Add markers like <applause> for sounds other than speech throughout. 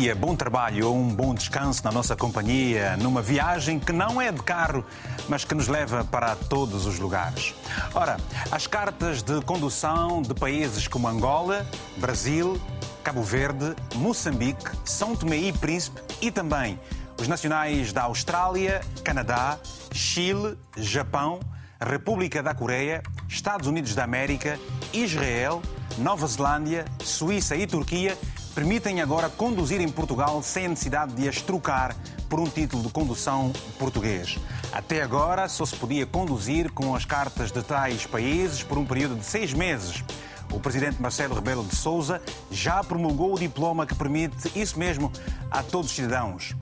dia, bom trabalho ou um bom descanso na nossa companhia, numa viagem que não é de carro, mas que nos leva para todos os lugares. Ora, as cartas de condução de países como Angola, Brasil, Cabo Verde, Moçambique, São Tomé e Príncipe e também os nacionais da Austrália, Canadá, Chile, Japão, República da Coreia, Estados Unidos da América, Israel, Nova Zelândia, Suíça e Turquia permitem agora conduzir em Portugal sem a necessidade de as trocar por um título de condução português. Até agora só se podia conduzir com as cartas de tais países por um período de seis meses. O presidente Marcelo Rebelo de Souza já promulgou o diploma que permite isso mesmo a todos os cidadãos.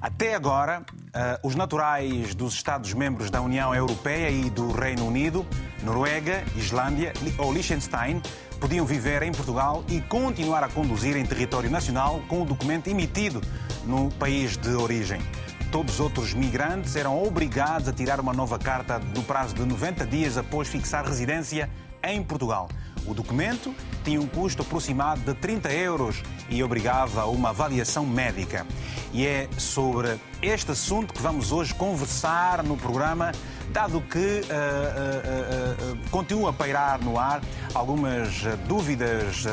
Até agora, uh, os naturais dos Estados-membros da União Europeia e do Reino Unido, Noruega, Islândia ou Liechtenstein podiam viver em Portugal e continuar a conduzir em território nacional com o documento emitido no país de origem. Todos os outros migrantes eram obrigados a tirar uma nova carta no prazo de 90 dias após fixar residência em Portugal. O documento tinha um custo aproximado de 30 euros e obrigava a uma avaliação médica. E é sobre este assunto que vamos hoje conversar no programa dado que uh, uh, uh, continua a pairar no ar algumas dúvidas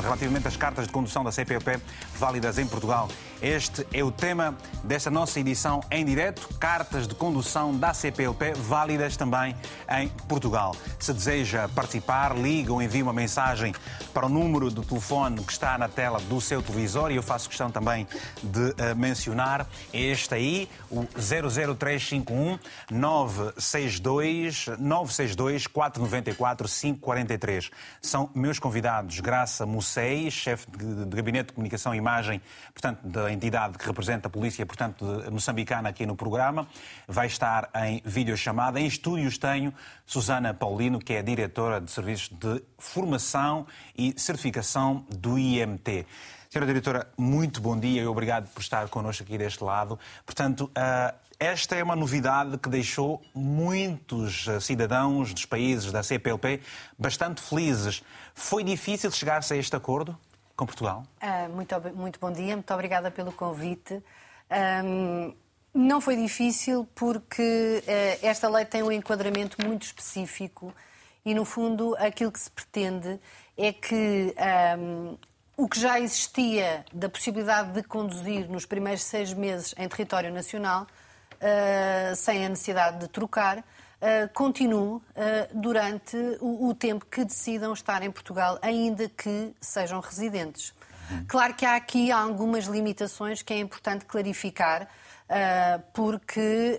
relativamente às cartas de condução da CPLP válidas em Portugal. Este é o tema desta nossa edição em direto, cartas de condução da CPLP válidas também em Portugal. Se deseja participar, liga ou envie uma mensagem para o número de telefone que está na tela do seu televisor e eu faço questão também de mencionar este aí, o 00351 962 962 494 543. São meus convidados Graça Mussei, chefe de gabinete de comunicação e imagem, portanto, da entidade que representa a polícia, portanto, moçambicana aqui no programa. Vai estar em videochamada. Em estúdios tenho Susana Paulino, que é diretora de serviços de formação e certificação do IMT. Senhora Diretora, muito bom dia e obrigado por estar connosco aqui deste lado. Portanto, uh, esta é uma novidade que deixou muitos eh, cidadãos dos países da CPLP bastante felizes. Foi difícil chegar-se a este acordo com Portugal? Uh, muito, muito bom dia, muito obrigada pelo convite. Um, não foi difícil porque esta lei tem um enquadramento muito específico e, no fundo, aquilo que se pretende é que um, o que já existia da possibilidade de conduzir nos primeiros seis meses em território nacional uh, sem a necessidade de trocar, uh, continue uh, durante o, o, tempo que decidam estar em Portugal, ainda que sejam residentes. Claro que há aqui algumas limitações que é importante clarificar. Uh, porque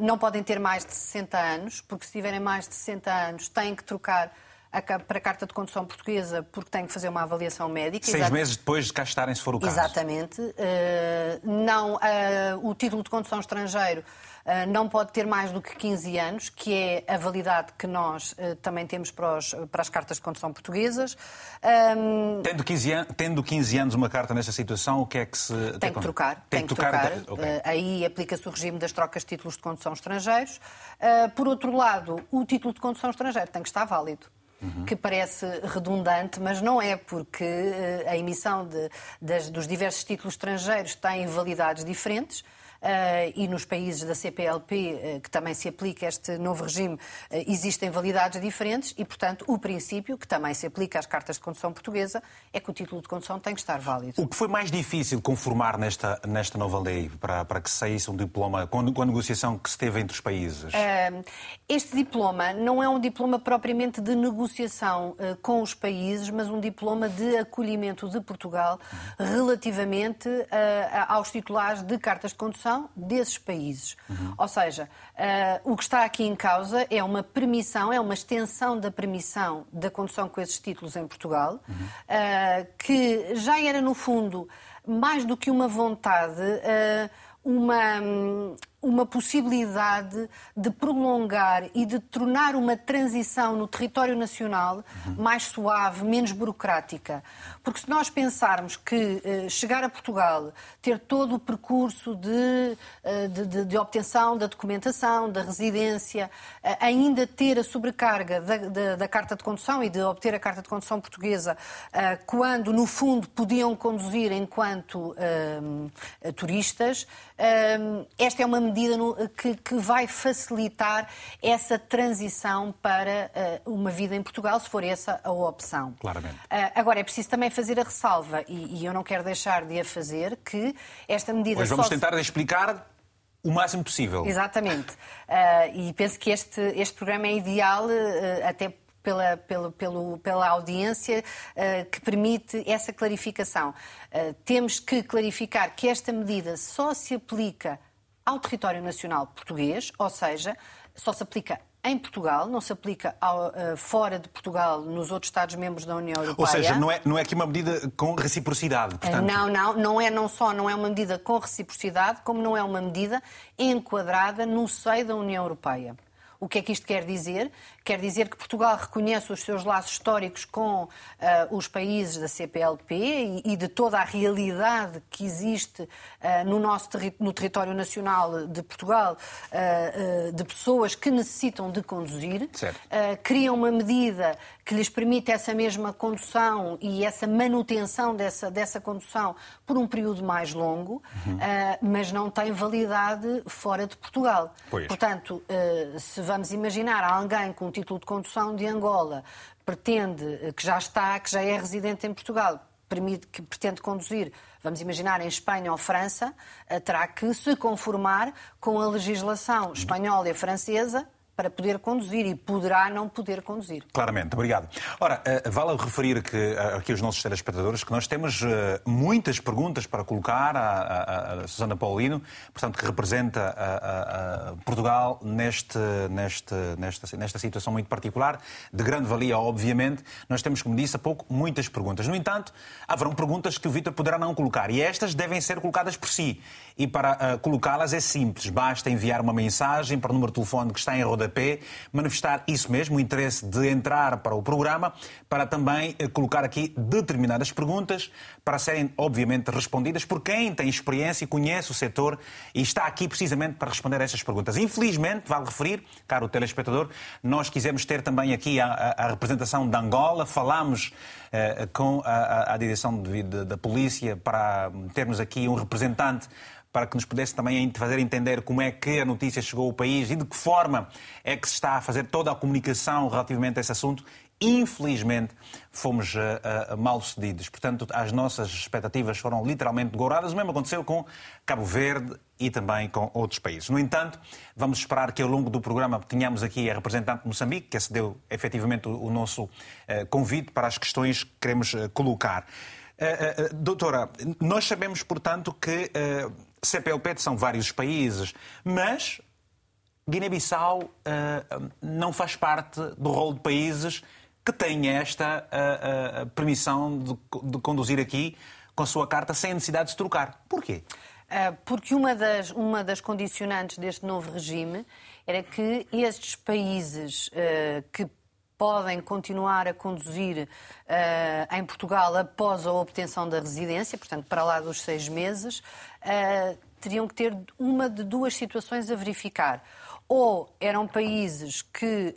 não podem ter mais de 60 anos, porque se tiverem mais de 60 anos têm que trocar para a carta de condução portuguesa porque tem que fazer uma avaliação médica. Seis Exato. meses depois de cá estarem, se for o caso. Exatamente. Uh, não, uh, o título de condução estrangeiro Uh, não pode ter mais do que 15 anos, que é a validade que nós também temos para, os, para, as cartas de condução portuguesas. Um... Tendo, 15 an... Tendo 15 anos uma carta nessa situação, o que é que se. Tem que trocar. Tem, tem que trocar. trocar. Okay. Aí aplica-se o regime das trocas de títulos de condução estrangeiros. por outro lado, o título de condução estrangeiro tem que estar válido uhum. que parece redundante, mas não é, porque uh, a emissão de, das, dos diversos títulos estrangeiros tem validades diferentes. Uh, e nos países da CPLP, eh, que também se aplica este novo regime, uh, existem validades diferentes e, portanto, o princípio, que também se aplica às cartas de condução portuguesa, é que o título de condução tem que estar válido. O que foi mais difícil conformar nesta, nesta nova lei para, para que saísse um diploma com a negociação que se teve entre os países? este diploma não é um diploma propriamente de negociação com os países, mas um diploma de acolhimento de Portugal relativamente aos titulares de cartas de condução desses países. Uhum. Ou seja, uh, o que está aqui em causa é uma permissão, é uma extensão da permissão da condução com esses títulos em Portugal, uhum. uh, que já era, no fundo, mais do que uma vontade, uh, uma. Uma possibilidade de prolongar e de tornar uma transição no território nacional mais suave, menos burocrática. Porque se nós pensarmos que eh, chegar a Portugal, ter todo o percurso de, eh, de, de, de obtenção da documentação, da residência, eh, ainda ter a sobrecarga da, da, da, carta de condução e de obter a carta de condução portuguesa, eh, quando no fundo podiam conduzir enquanto eh, turistas, eh, esta é uma medida que, que, vai facilitar essa transição para uh, uma vida em Portugal, se for essa a opção. Claramente. Uh, agora, é preciso também fazer a ressalva, e, e, eu não quero deixar de a fazer, que esta medida. Mas vamos tentar se... explicar o máximo possível. Exatamente. Uh, e penso que este, este programa é ideal, até pela, pela, pela, pela audiência uh, que permite essa clarificação. Uh, temos que clarificar que esta medida só se aplica ao território nacional português, ou seja, só se aplica em Portugal, não se aplica ao, uh, fora de Portugal nos outros Estados-membros da União Europeia. Ou seja, não é, não é aqui uma medida com reciprocidade, portanto... Não, não, não é não só não é uma medida com reciprocidade, como não é uma medida enquadrada no seio da União Europeia. O que é que isto quer dizer? Quer dizer que Portugal reconhece os seus laços históricos com uh, os países da CPLP e, e, de toda a realidade que existe uh, no nosso terri no território nacional de Portugal uh, de pessoas que necessitam de conduzir. cria uma medida que lhes permite essa mesma condução e essa manutenção dessa, dessa condução por um período mais longo, uhum. mas não tem validade fora de Portugal. Pois. Portanto, se vamos imaginar alguém com título de condução de Angola, pretende, eh, que já está, que já é residente em Portugal, permite, que pretende conduzir, vamos imaginar, em Espanha ou França, eh, terá que se conformar com a legislação espanhola e francesa para poder conduzir e poderá não poder conduzir. Claramente, obrigado. Ora, uh, vale referir que, uh, aqui aos nossos telespectadores que nós temos uh, muitas perguntas para colocar à, à, Susana Paulino, portanto, que representa Portugal neste, neste, nesta, nesta situação muito particular, de grande valia, obviamente. Nós temos, como disse há pouco, muitas perguntas. No entanto, haverão perguntas que o Vítor poderá não colocar e estas devem ser colocadas por si. E para colocá-las é simples, basta enviar uma mensagem para o número de telefone que está em roda manifestar isso mesmo, o interesse de entrar para o programa, para também eh, colocar aqui determinadas perguntas para serem, obviamente, respondidas por quem tem experiência e conhece o setor e está aqui precisamente para responder a essas perguntas. Infelizmente, vale referir, caro telespectador, nós quisemos ter também aqui a, a, a representação de Angola, falámos eh, com a, a direção de, de, da polícia para termos aqui um representante para que nos pudesse também fazer entender como é que a notícia chegou ao país e de que forma é que se está a fazer toda a comunicação relativamente a esse assunto. Infelizmente, fomos uh, uh, mal sucedidos. Portanto, as nossas expectativas foram literalmente gouradas. O mesmo aconteceu com Cabo Verde e também com outros países. No entanto, vamos esperar que ao longo do programa tenhamos aqui a representante de Moçambique, que acedeu efetivamente o, o nosso uh, convite para as questões que queremos colocar. doutora, nós sabemos, portanto, que CPLP são vários países, mas Guiné-Bissau uh, não faz parte do rol de países que têm esta uh, uh, permissão de, de, conduzir aqui com a sua carta sem necessidade de se trocar. Porquê? Porque uma das, uma das condicionantes deste novo regime era que estes países que podem continuar a conduzir uh, em Portugal após a obtenção da residência, portanto, para lá dos seis meses, uh, teriam que ter uma de duas situações a verificar. Ou eram países que,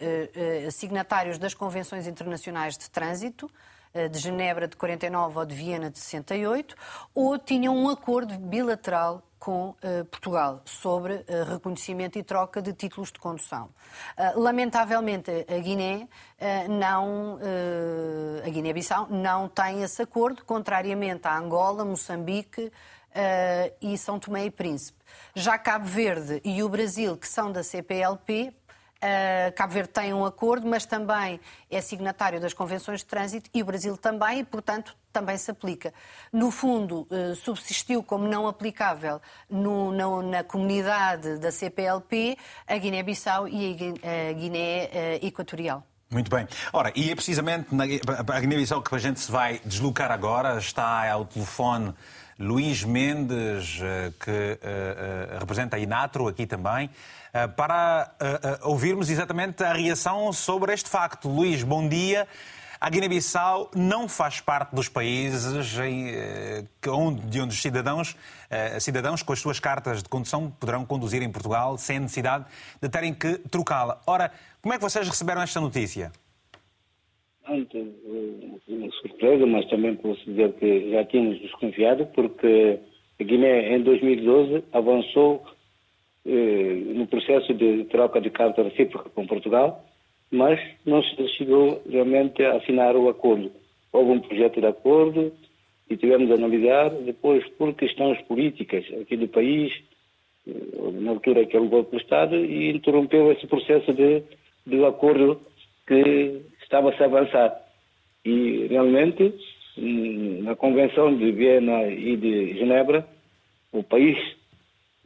uh, signatários das convenções internacionais de trânsito, de Genebra de 49 ou de Viena de 68, ou tinham um acordo bilateral com uh, Portugal sobre uh, reconhecimento e troca de títulos de condução. Uh, lamentavelmente, a Guiné não, a Guiné-Bissau não tem esse acordo, contrariamente a Angola, Moçambique e São Tomé e Príncipe. Já Cabo Verde e o Brasil, que são da CPLP, Uh, Cabo Verde tem um acordo, mas também é signatário das convenções de trânsito e o Brasil também, e, portanto, também se aplica. No fundo, uh, subsistiu como não aplicável no, no, na comunidade da CPLP a Guiné-Bissau e a Guiné uh, Equatorial. Muito bem. Ora, e é precisamente na, a Guiné-Bissau que a gente se vai deslocar agora, está ao telefone Luís Mendes, que representa a Inatro aqui também, para ouvirmos exatamente a reação sobre este facto. Luís, bom dia. A Guiné-Bissau não faz parte dos países de onde os cidadãos, cidadãos com as suas cartas de condução poderão conduzir em Portugal sem necessidade de terem que trocá-la. Ora, como é que vocês receberam esta notícia? Muito uma surpresa, mas também posso dizer que já tínhamos desconfiado, porque a Guiné, em 2012, avançou eh, no processo de troca de carta recíproca com Portugal, mas não se chegou realmente a assinar o acordo. Houve um projeto de acordo e tivemos a analisar, depois, por questões políticas aqui do país, eh, na altura que o golpe do Estado, e interrompeu esse processo de, de acordo que estava-se a avançar. E realmente, na Convenção de Viena e de Genebra, o país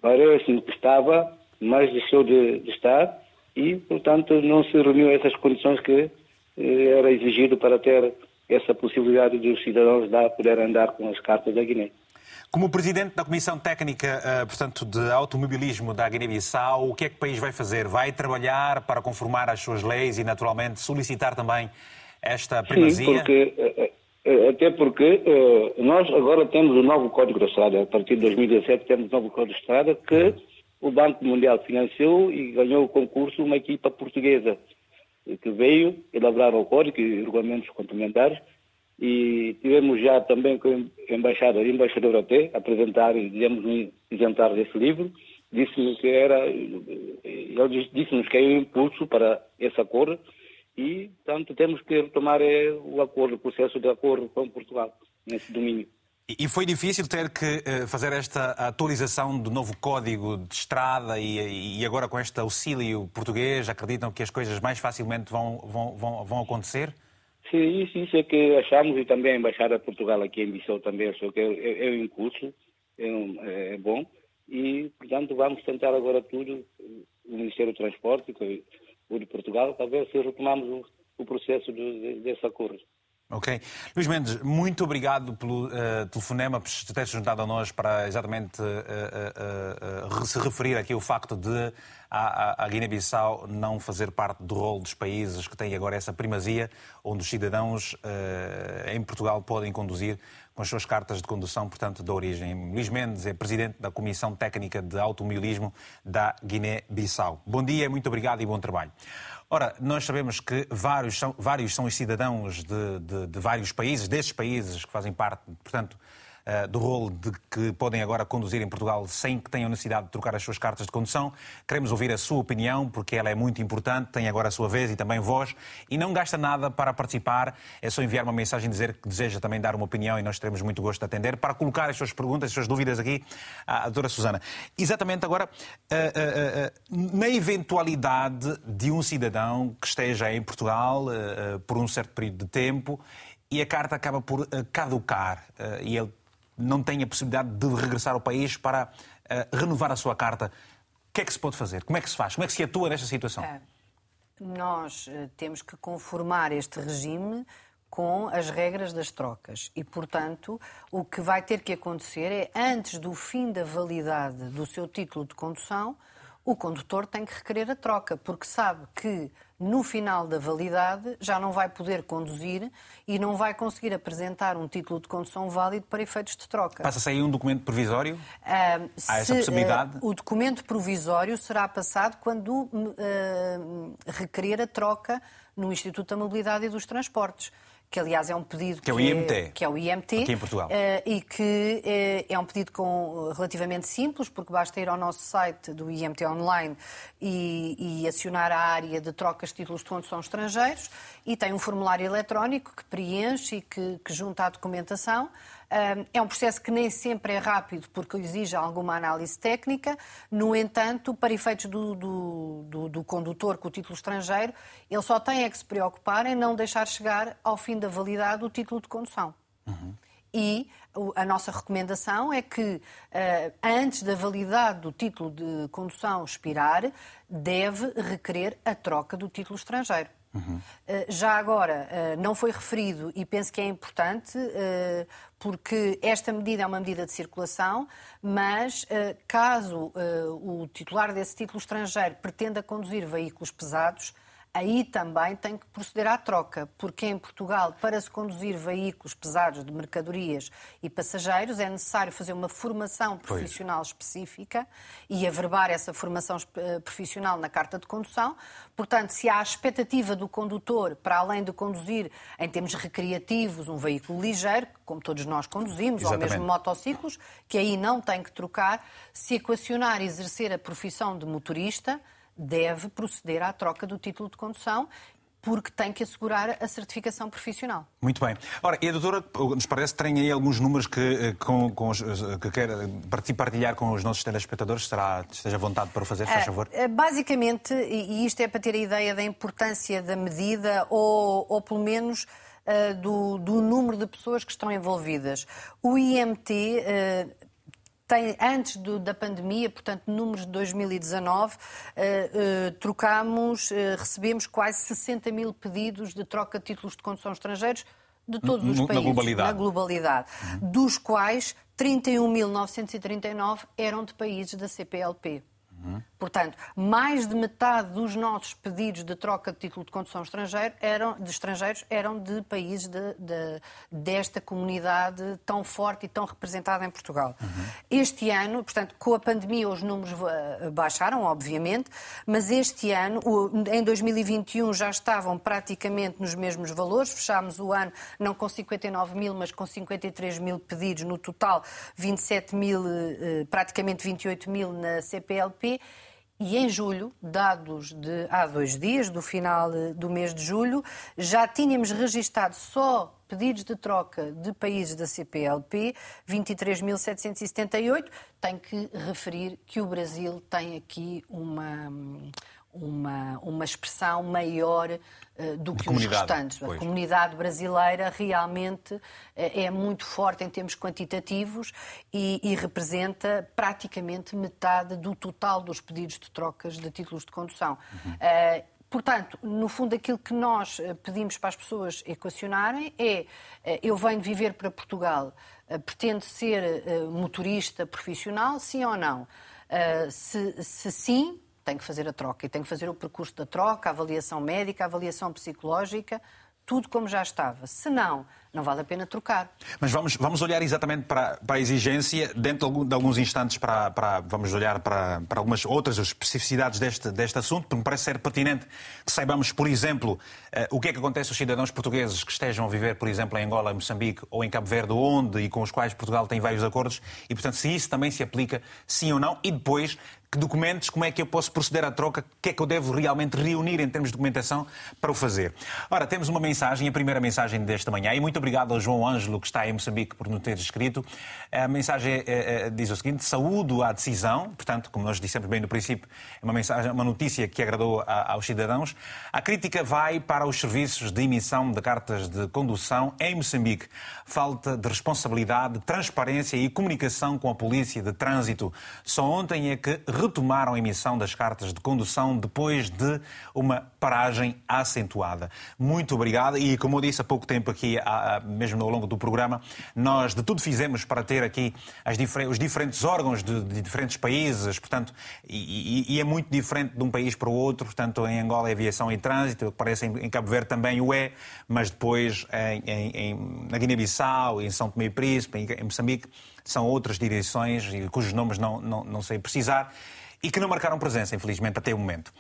parece que estava, mas deixou de, de, estar e, portanto, não se reuniu essas condições que eh, era exigido para ter essa possibilidade de os cidadãos lá poderem andar com as cartas da Guiné. Como presidente da Comissão Técnica, eh, portanto, de Automobilismo da Guiné-Bissau, o que é que o país vai fazer? Vai trabalhar para conformar as suas leis e, naturalmente, solicitar também esta primazia? Sim, porque, eh, eh, até porque nós agora temos o novo Código da Estrada. A partir de 2017 temos o novo Código da Estrada que o Banco Mundial financiou e ganhou o concurso uma equipa portuguesa que veio elaborar o código e regulamentos complementares e tivemos já também com a embaixada, embaixador até, apresentar e demos um exemplar desse livro. Disse-nos que era, ele disse-nos que é um impulso para esse acordo e, portanto, temos que retomar é, o acordo, o processo de acordo com Portugal nesse domínio. E foi difícil ter que eh, fazer esta atualização do novo código de estrada e, agora com este auxílio português, acreditam que as coisas mais facilmente vão, vão, vão acontecer? Sim, isso, isso é que achamos e também a Embaixada de Portugal aqui em Bissau também achou que é, é, é um impulso, é, um, é, bom e, portanto, vamos tentar agora tudo, o Ministério do Transporte, o de Portugal, ver se retomamos o, o processo de, desse acordo. Ok. Luís Mendes, muito obrigado pelo uh, telefonema, por ter se juntado a nós para exatamente uh, uh, se referir aqui ao facto de a, a Guiné-Bissau não fazer parte do rol dos países que têm agora essa primazia, onde os cidadãos em Portugal podem conduzir com as suas cartas de condução, portanto, da origem. Luís Mendes é presidente da Comissão Técnica de Automobilismo da Guiné-Bissau. Bom dia, muito obrigado e bom trabalho. Ora, nós sabemos que vários são, vários são os cidadãos de, de, de vários países, desses países que fazem parte, portanto, do rolo de que podem agora conduzir em Portugal sem que tenham necessidade de trocar as suas cartas de condução. Queremos ouvir a sua opinião, porque ela é muito importante, tem agora a sua vez e também voz, e não gasta nada para participar, é só enviar uma mensagem e dizer que deseja também dar uma opinião e nós teremos muito gosto de atender, para colocar as suas perguntas, as suas dúvidas aqui à doutora Susana. Exatamente agora, eh, eh, na eventualidade de um cidadão que esteja em Portugal por um certo período de tempo e a carta acaba por caducar e ele não tem a possibilidade de regressar ao país para uh, renovar a sua carta. O que é que se pode fazer? Como é que se faz? Como é que se atua nesta situação? É, nós uh, temos que conformar este regime com as regras das trocas. E, portanto, o que vai ter que acontecer é, antes do fim da validade do seu título de condução, o condutor tem que requerer a troca, porque sabe que no final da validade já não vai poder conduzir e não vai conseguir apresentar um título de condução válido para efeitos de troca. Passa-se aí um documento provisório? Uh, Há essa possibilidade? Uh, o documento provisório será passado quando uh, requerer a troca no Instituto da Mobilidade e dos Transportes que aliás é um pedido que é o IMT, que é o IMT aqui em Portugal. Uh, e que uh, é um pedido com, relativamente simples, porque basta ir ao nosso site do IMT online e, e acionar a área de trocas de títulos de condução estrangeiros e tem um formulário eletrónico que preenche e que, que junta a documentação. É um processo que nem sempre é rápido porque exige alguma análise técnica. No entanto, para efeitos do, do, do, do condutor com o título estrangeiro, ele só tem é que se preocupar em não deixar chegar ao fim da validade o título de condução. Uhum. E a nossa recomendação é que, antes da validade do título de condução expirar, deve requerer a troca do título estrangeiro. Uhum. Já agora, não foi referido e penso que é importante, porque esta medida é uma medida de circulação, mas caso o titular desse título estrangeiro pretenda conduzir veículos pesados, aí também tem que proceder à troca, porque em Portugal, para se conduzir veículos pesados de mercadorias e passageiros, é necessário fazer uma formação profissional pois. específica e averbar essa formação eh, profissional na carta de condução. Portanto, se há a expectativa do condutor, para além de conduzir em termos recreativos um veículo ligeiro, como todos nós conduzimos, Exatamente. ou mesmo motociclos, que aí não tem que trocar, se equacionar e exercer a profissão de motorista, deve proceder à troca do título de condução porque tem que assegurar a certificação profissional. Muito bem. Ora, e a doutora, nos parece, tem aí alguns números que, eh, com, com os, eh, que quer partilhar com os nossos telespectadores. Será, esteja à vontade para o fazer, faz favor. Uh, basicamente, e isto é para ter a ideia da importância da medida, ou, ou pelo menos do, do, número de pessoas que estão envolvidas. O IMT tem, antes do, da pandemia, portanto, números de 2019, uh, uh, trocámos, uh, recebemos quase 60 mil pedidos de troca de títulos de condução estrangeiros de todos os países. Na globalidade. Na globalidade uhum. Dos quais 31.939 eram de países da CPLP. Uhum. Portanto, mais de metade dos nossos pedidos de troca de título de condução estrangeiro eram, de estrangeiros eram de países de, de, desta comunidade tão forte e tão representada em Portugal. Uhum. Este ano, portanto, com a pandemia os números eh, baixaram, obviamente, mas este ano, em 2021, já estavam praticamente nos mesmos valores. Fechámos o ano não com 59 mil, mas com 53 mil pedidos no total, 27 mil, eh, praticamente 28 mil na CPLP. E em julho, dados de há dois dias, do final do mês de julho, já tínhamos registado só pedidos de troca de países da CPLP, 23.778. Tenho que referir que o Brasil tem aqui uma, uma, uma expressão maior uh, do que os restantes. Pois. A comunidade brasileira realmente uh, é muito forte em termos quantitativos e, e, representa praticamente metade do total dos pedidos de trocas de títulos de condução. Uhum. Uh, Portanto, no fundo, aquilo que nós pedimos para as pessoas equacionarem é: eu venho viver para Portugal, pretendo ser motorista profissional, sim ou não? Se, se sim, tem que fazer a troca e tem que fazer o percurso da troca, a avaliação médica, a avaliação psicológica, tudo como já estava. Se não, não vale a pena trocar. Mas vamos, vamos olhar exatamente para, para a exigência, dentro de alguns instantes, para, para vamos olhar para, para algumas outras especificidades deste, deste assunto, porque me parece ser pertinente que saibamos, por exemplo, uh, o que é que acontece aos cidadãos portugueses que estejam a viver, por exemplo, em Angola, Moçambique ou em Cabo Verde, onde e com os quais Portugal tem vários acordos, e, portanto, se isso também se aplica, sim ou não, e depois que documentos, como é que eu posso proceder à troca, o que é que eu devo realmente reunir em termos de documentação para o fazer. Ora, temos uma mensagem, a primeira mensagem desta manhã, e muito obrigado ao João Ângelo, que está em Moçambique, por nos ter escrito. A mensagem é, é, diz o seguinte: saúdo à decisão, portanto, como nós dissemos bem no princípio, é uma, mensagem, uma notícia que agradou aos cidadãos. A crítica vai para os serviços de emissão de cartas de condução em Moçambique. Falta de responsabilidade, transparência e comunicação com a polícia de trânsito. Só ontem é que retomaram a emissão das cartas de condução depois de uma paragem acentuada. Muito obrigado e, como eu disse há pouco tempo aqui, mesmo ao longo do programa, nós de tudo fizemos para ter aqui os diferentes órgãos de, de diferentes países, portanto, e, e, é muito diferente de um país para o outro, portanto, em Angola é aviação e trânsito, parece em, em Cabo Verde também o é, mas depois em, em, na Guiné-Bissau, em São Tomé e Príncipe, em, Moçambique, são outras direções cujos nomes não, não, não sei precisar e que não marcaram presença, infelizmente, até o momento.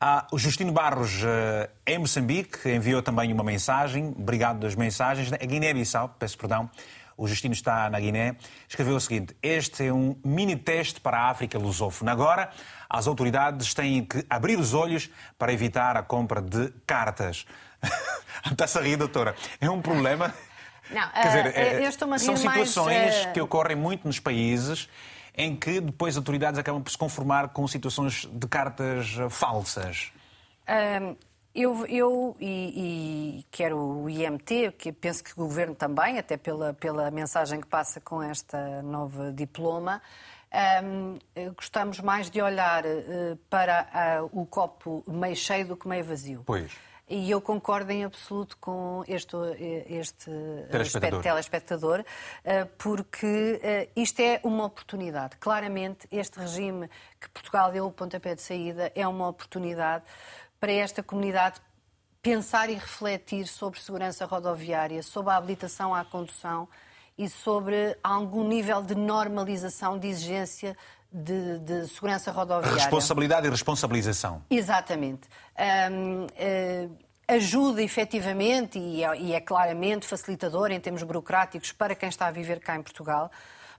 Ah, o Justino Barros, uh, em Moçambique, enviou também uma mensagem. Obrigado das mensagens. A Guiné-Bissau, peço perdão, o Justino está na Guiné, escreveu o seguinte: Este é um mini teste para a África lusófona. Agora, as autoridades têm que abrir os olhos para evitar a compra de cartas. <laughs> Está-se a rir, doutora. É um problema. Não, Quer dizer, uh, é, são situações mais, uh... que ocorrem muito nos países em que depois autoridades acabam por se conformar com situações de cartas falsas? Um... Eu, eu e, e, quero o IMT, que penso que o Governo também, até pela, pela mensagem que passa com esta nova diploma, um, gostamos mais de olhar uh, para uh, o copo meio cheio do que meio vazio. Pois. E eu concordo em absoluto com este, este telespectador, telespectador eh, porque eh, isto é uma oportunidade. Claramente, este regime que Portugal deu o pontapé de saída é uma oportunidade para esta comunidade pensar e refletir sobre segurança rodoviária, sobre a habilitação à condução e sobre algum nível de normalização de exigência de, de segurança rodoviária. Responsabilidade e responsabilização. Exatamente. Um, uh, eh, ajuda efetivamente e é, e é claramente facilitador em termos burocráticos para quem está a viver cá em Portugal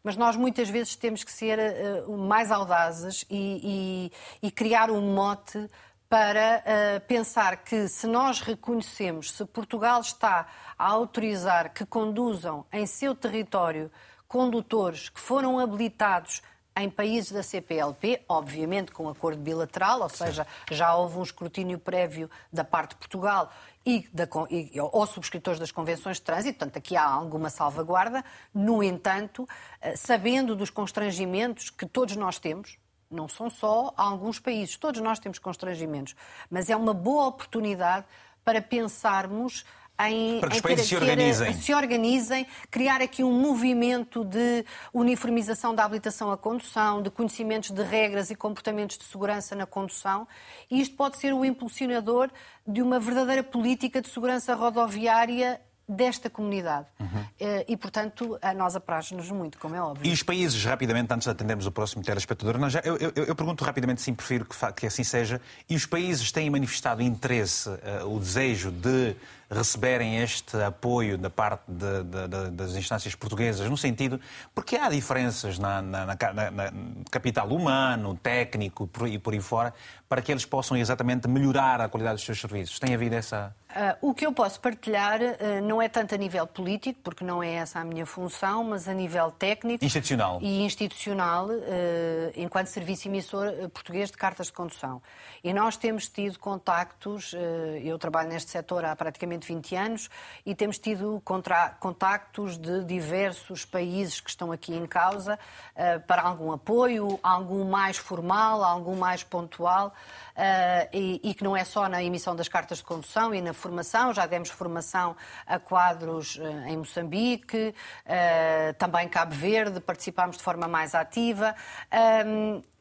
mas nós muitas vezes temos que ser uh, mais audazes e, e, e, criar um mote para uh, pensar que se nós reconhecemos, se Portugal está a autorizar que conduzam em seu território condutores que foram habilitados em países da CPLP, obviamente com acordo bilateral, ou seja, já houve um escrutínio prévio da parte de Portugal e, da, e ou subscritores das convenções de trânsito, portanto, aqui há alguma salvaguarda. No entanto, eh, sabendo dos constrangimentos que todos nós temos, não são só alguns países, todos nós temos constrangimentos, mas é uma boa oportunidade para pensarmos em, para que os países se organizem. se organizem, criar aqui um movimento de uniformização da habilitação à condução, de conhecimentos de regras e comportamentos de segurança na condução, e isto pode ser o impulsionador de uma verdadeira política de segurança rodoviária desta comunidade. Uhum. E, portanto, a nós apraz-nos muito, como é óbvio. E os países, rapidamente, antes de atendermos o próximo telespectador, já, eu, eu, eu, pergunto rapidamente, sim, prefiro que, que, assim seja, e os países têm manifestado interesse, uh, o desejo de receberem este apoio da parte de, de, de, das instâncias portuguesas, no sentido, porque há diferenças na, na, na, na capital humano, técnico por, e por aí fora, para que eles possam exatamente melhorar a qualidade dos seus serviços. Tem havido essa. Uh, o que eu posso partilhar uh, não é tanto a nível político, porque não é essa a minha função, mas a nível técnico. Institucional. E institucional, uh, enquanto serviço emissor português de cartas de condução. E nós temos tido contactos, eu trabalho neste setor há praticamente praticamente 20 anos e temos tido contactos de diversos países que estão aqui em causa uh, para algum apoio, algum mais formal, algum mais pontual uh, e, e, que não é só na emissão das cartas de condução e na formação, já demos formação a quadros uh, em Moçambique, também Cabo Verde, participámos de forma mais ativa.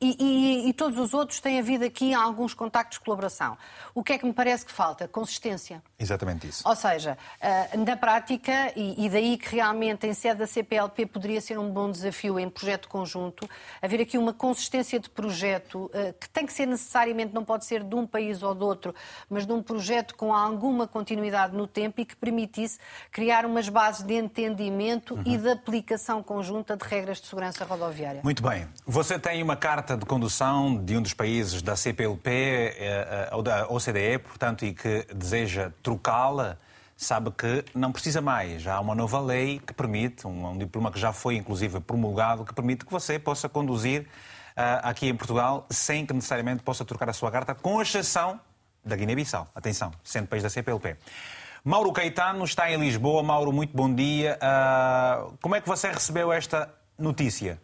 E, e, e, todos os outros têm havido aqui alguns contactos de colaboração. O que é que me parece que falta? Consistência. Exatamente isso. Ou seja, eh, na prática, e daí que realmente em sede da CPLP poderia ser um bom desafio em projeto conjunto, haver aqui uma consistência de projeto eh, que tem que ser necessariamente, não pode ser de um país ou de outro, mas de um projeto com alguma continuidade no tempo e que permitisse criar umas bases de entendimento uhum. e de aplicação conjunta de regras de segurança rodoviária. Muito bem. Você tem uma carta de condução de um dos países da CPLP eh, eh, ou da OCDE, portanto, e que deseja trocá-la, sabe que não precisa mais. Há uma nova lei que permite, um, diploma que já foi inclusive promulgado, que permite que você possa conduzir uh, aqui em Portugal sem que necessariamente possa trocar a sua carta, com exceção da Guiné-Bissau. Atenção, sendo país da CPLP. Mauro Caetano está em Lisboa. Mauro, muito bom dia. Uh, como é que você recebeu esta notícia?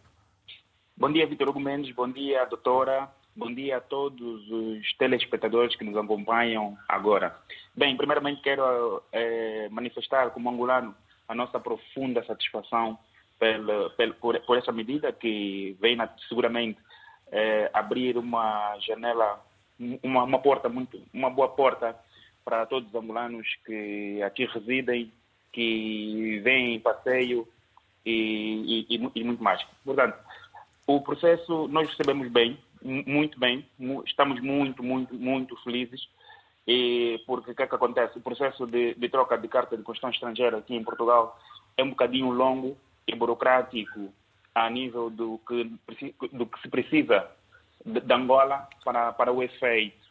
Bom dia, Vitor Hugo Mendes. Bom dia, doutora. Bom dia a todos os telespectadores que nos acompanham agora. Bem, primeiramente quero é, manifestar como angolano a nossa profunda satisfação pela, por, por, essa medida que vem seguramente é, abrir uma janela, uma, uma, porta muito, uma boa porta para todos os angolanos que aqui residem, que vêm em passeio e, e, e muito mais. Portanto, o processo nós recebemos bem, muito bem, estamos muito, muito, muito felizes, e porque o que é que acontece? O processo de, de troca de carta de construção estrangeira aqui em Portugal é um bocadinho longo e burocrático a nível do que, do que se precisa de, de Angola para, para o efeito.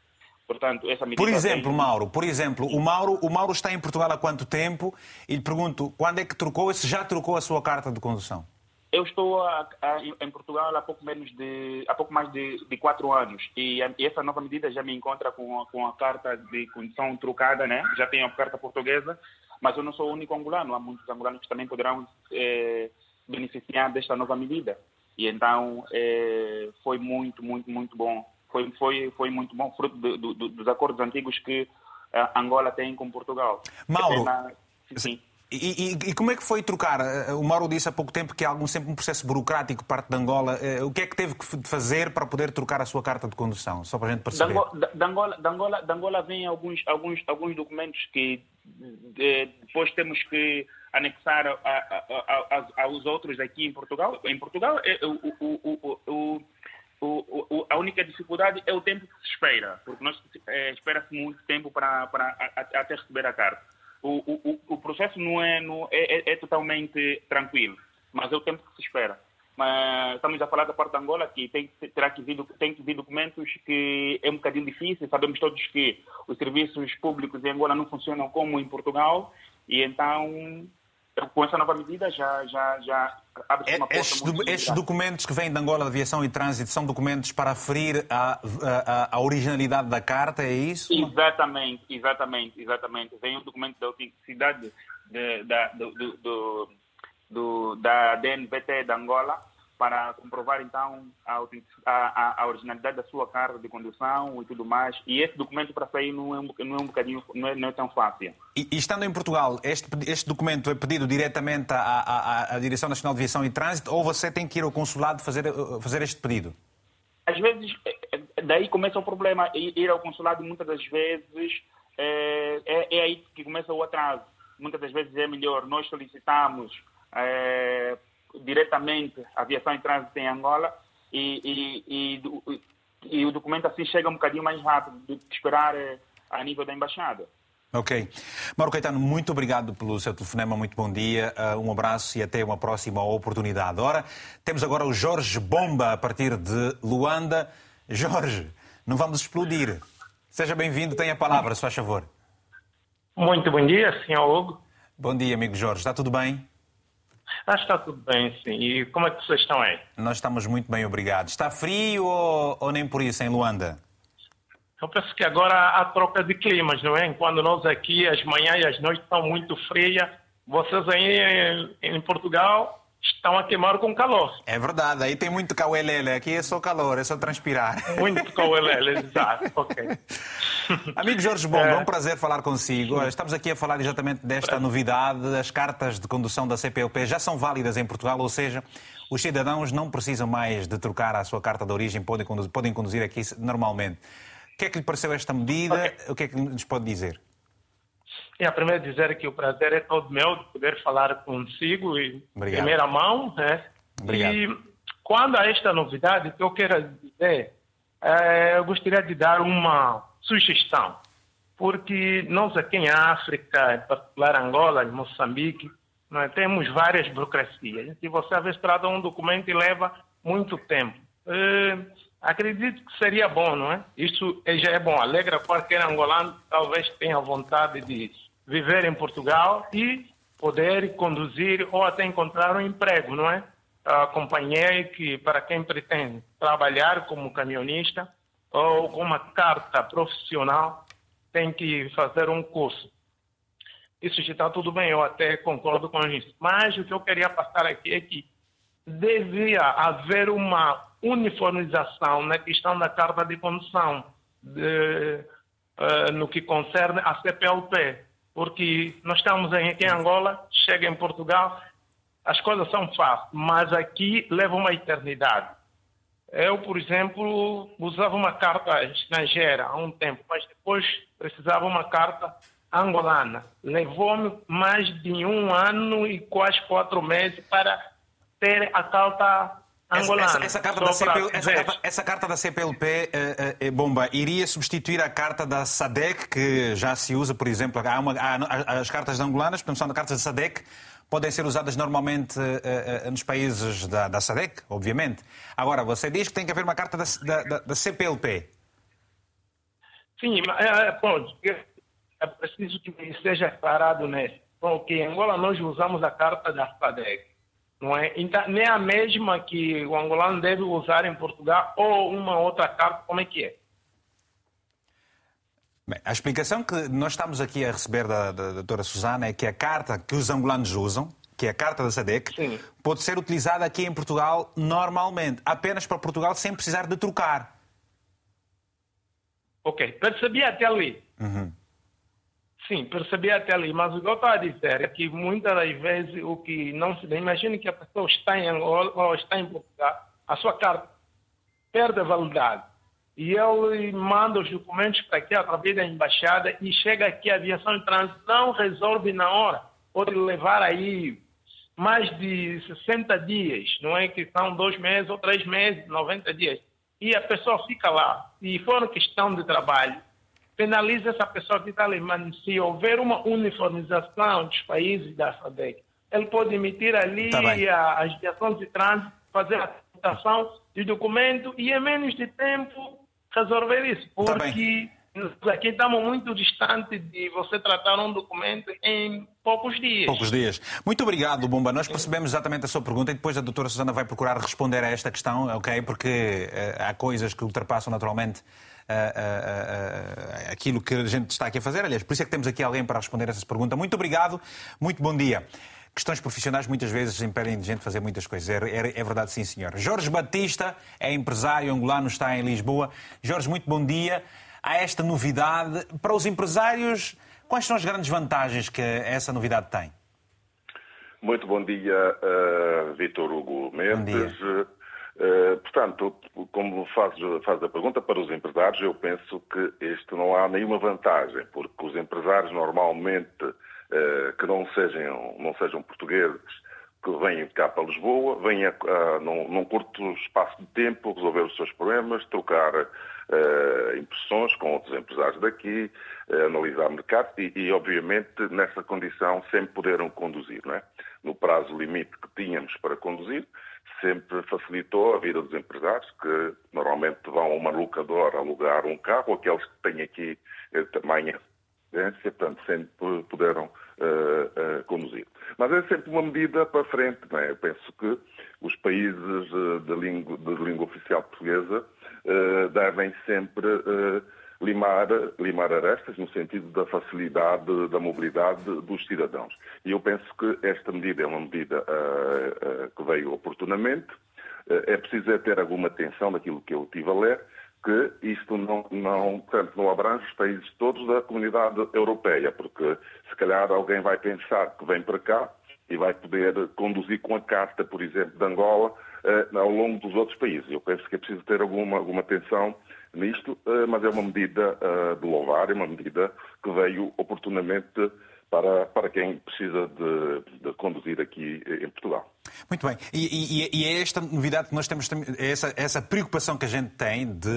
Portanto, por exemplo, tem... Mauro, por exemplo, o Mauro, o Mauro está em Portugal há quanto tempo? E lhe pergunto, quando é que trocou, se já trocou a sua carta de condução? Eu estou a, a, em Portugal há pouco menos de há pouco mais de, de quatro anos e, a, e, essa nova medida já me encontra com a, com a carta de condição trocada, né? Já tenho a carta portuguesa, mas eu não sou o único angolano. Há muitos angolanos que também poderão é, beneficiar desta nova medida. E então é, foi muito, muito, muito bom. Foi, foi, foi muito bom, fruto do, do, dos acordos antigos que Angola tem com Portugal. Mauro, sim. E, e, e, como é que foi trocar? O Mauro disse há pouco tempo que há algum, sempre um processo burocrático parte de Angola. O que é que teve que fazer para poder trocar a sua carta de condução? Só para a gente perceber. Da Angola, da Angola, da Angola vem alguns, alguns, alguns documentos que depois temos que anexar a, a, a, aos outros aqui em Portugal. Em Portugal, o, o, o, a única dificuldade é o tempo que se espera, porque nós é, espera-se muito tempo para, para até receber a carta o, o, o processo não é, não é, é, é, totalmente tranquilo, mas é o tempo que se espera. Mas estamos a falar da parte da Angola que tem, terá que vir, tem que vir documentos que é um bocadinho difícil. Sabemos todos que os serviços públicos em Angola não funcionam como em Portugal e então com essa nova medida já, já, já abre-se uma porta estes, do, estes documentos que vêm de Angola de Aviação e Trânsito são documentos para aferir a, a, a, originalidade da carta, é isso? Exatamente, exatamente, exatamente. Vem um documento da autenticidade de, da, do, do, do, da DNVT de Angola para comprovar então a, a, a, originalidade da sua carta de condução e tudo mais. E esse documento para sair não é um, não é um bocadinho, não é, não é tão fácil. E, e, estando em Portugal, este, este documento é pedido diretamente à, à, à, Direção Nacional de Aviação e Trânsito ou você tem que ir ao consulado fazer, fazer este pedido? Às vezes, eh, daí começa o problema. Ir ao consulado muitas das vezes é, é, é aí que começa o atraso. Muitas das vezes é melhor nós solicitamos é, diretamente a aviação em trânsito em Angola e, e, e, e, o documento assim chega um bocadinho mais rápido do que esperar eh, a nível da embaixada. Ok. Mauro Caetano, muito obrigado pelo seu telefonema, muito bom dia, eh, um abraço e até uma próxima oportunidade. Ora, temos agora o Jorge Bomba a partir de Luanda. Jorge, não vamos explodir. Seja bem-vindo, tenha a palavra, se faz favor. Muito bom dia, senhor Hugo. Bom dia, amigo Jorge. Está tudo bem? Ah, está tudo bem, sim. E como é que vocês estão aí? Nós estamos muito bem, obrigado. Está frio ou, ou nem por isso em Luanda? Eu penso que agora há troca de climas, não é? Enquanto nós aqui, as manhãs e as noites estão muito frias, vocês aí em, em Portugal estão a queimar com calor. É verdade, aí tem muito cauelele, aqui é só calor, é só transpirar. Muito cauelele, <laughs> exato, ok. Amigo Jorge Bom, é um prazer falar consigo. Estamos aqui a falar exatamente desta novidade. As cartas de condução da CPLP já são válidas em Portugal, ou seja, os cidadãos não precisam mais de trocar a sua carta de origem, podem conduzir, podem conduzir aqui normalmente. O que é que lhe pareceu esta medida? Okay. O que é que nos pode dizer? É, primeiro dizer que o prazer é todo meu de poder falar consigo em primeira mão. Né? Obrigado. E quando há esta novidade, que eu quero dizer, é, eu gostaria de dar uma sugestão, porque nós aqui em África, em particular Angola, em Moçambique, nós temos várias burocracias. E você, às vezes, trata um documento e leva muito tempo. É, acredito que seria bom, não é? Isso já é bom. Alegra qualquer angolano talvez tenha vontade de viver em Portugal e poder conduzir ou até encontrar um emprego, não é? Acompanhei que para quem pretende trabalhar como caminhonista ou com uma carta profissional tem que fazer um curso. Isso está tudo bem, eu até concordo com isso. Mas o que eu queria passar aqui é que devia haver uma uniformização na questão da carta de condução de, uh, no que concerne a CPLP porque nós estamos aqui em Angola, chega em Portugal, as coisas são fáceis, mas aqui leva uma eternidade. Eu, por exemplo, usava uma carta estrangeira há um tempo, mas depois precisava uma carta angolana. Levou-me mais de um ano e quase quatro meses para ter a carta angolana. Essa, essa, carta, da CPL, essa, carta, essa carta da CPLP, eh, eh, Bomba, iria substituir a carta da SADEC, que já se usa, por exemplo, há uma, há, as cartas angolanas, portanto, são cartas da SADEC, podem ser usadas normalmente uh, nos países da, da, SADEC, obviamente. Agora, você diz que tem que haver uma carta da, da, da CPLP. Sim, é, bom, é preciso que seja parado nisso. Porque em Angola nós usamos a carta da SADEC não é? Então, nem a mesma que o angolano deve usar em Portugal ou uma outra carta, como é que é? Bem, a explicação que nós estamos aqui a receber da, da, da doutora Susana é que a carta que os angolanos usam, que é a carta da SADEC, Sim. pode ser utilizada aqui em Portugal normalmente, apenas para Portugal, sem precisar de trocar. Ok, percebi até ali. Uhum. Sim, percebi até ali, mas o que eu estou a dizer é que muitas das vezes o que não se imagine que a pessoa está em Angola ou está em Portugal, a sua carta perde a validade. E ele manda os documentos para aqui através da embaixada e chega aqui a aviação de trânsito não resolve na hora. Pode levar aí mais de 60 dias, não é que são dois meses ou três meses, 90 dias. E a pessoa fica lá. E for questão de trabalho, penaliza essa pessoa que está ali. Mas se houver uma uniformização dos países da SADEC, ele pode emitir ali Tá a, de trânsito, fazer a apresentação de documento e em menos de tempo resolver isso. Tá Porque nós aqui estamos muito distantes de você tratar um documento em poucos dias. Poucos dias. Muito obrigado, Bumba. Nós percebemos exatamente a sua pergunta e depois a doutora Susana vai procurar responder a esta questão, ok? Porque eh, há coisas que ultrapassam naturalmente eh, eh, aquilo que a gente está aqui a fazer. Aliás, por isso é que temos aqui alguém para responder a essa pergunta. Muito obrigado, muito bom dia. Questões profissionais muitas vezes impedem de gente fazer muitas coisas. É, é- é verdade, sim, senhor. Jorge Batista é empresário angolano, está em Lisboa. Jorge, muito bom dia. Há esta novidade. Para os empresários, quais são as grandes vantagens que essa novidade tem? Muito bom dia, uh, Vitor Hugo Mendes. Uh, portanto, como faz, faz a pergunta para os empresários, eu penso que isto não há nenhuma vantagem, porque os empresários normalmente uh, que não sejam, não sejam portugueses, que venham cá para Lisboa, vêm a, a, num, num curto espaço de tempo resolver os seus problemas, trocar uh, impressões com outros empresários daqui, uh, analisar mercado e, e, obviamente, nessa condição, sempre poderam conduzir. Não é? No prazo limite que tínhamos para conduzir, sempre facilitou a vida dos empresários, que normalmente vão a uma locadora alugar um carro, aqueles que têm aqui eh, tamanho residência, portanto, sempre puderam uh, uh, conduzir. Mas é sempre uma medida para frente, não é? Eu penso que os países de, língua, de língua oficial portuguesa devem sempre limar, limar arestas no sentido da facilidade da mobilidade dos cidadãos. E eu penso que esta medida é uma medida que veio oportunamente. é preciso é ter alguma atenção naquilo que eu tive a ler, que isto não, não, portanto, não abrange os países todos da comunidade europeia, porque se calhar alguém vai pensar que vem para cá e vai poder conduzir com a carta, por exemplo, de Angola eh, ao longo dos outros países. Eu penso que é preciso ter alguma, alguma atenção nisto, eh, mas é uma medida eh, de louvar, é uma medida que veio oportunamente para, para quem precisa de, de, conduzir aqui em Portugal. Muito bem. E, e, e, é esta novidade que nós temos, é essa, essa preocupação que a gente tem de uh,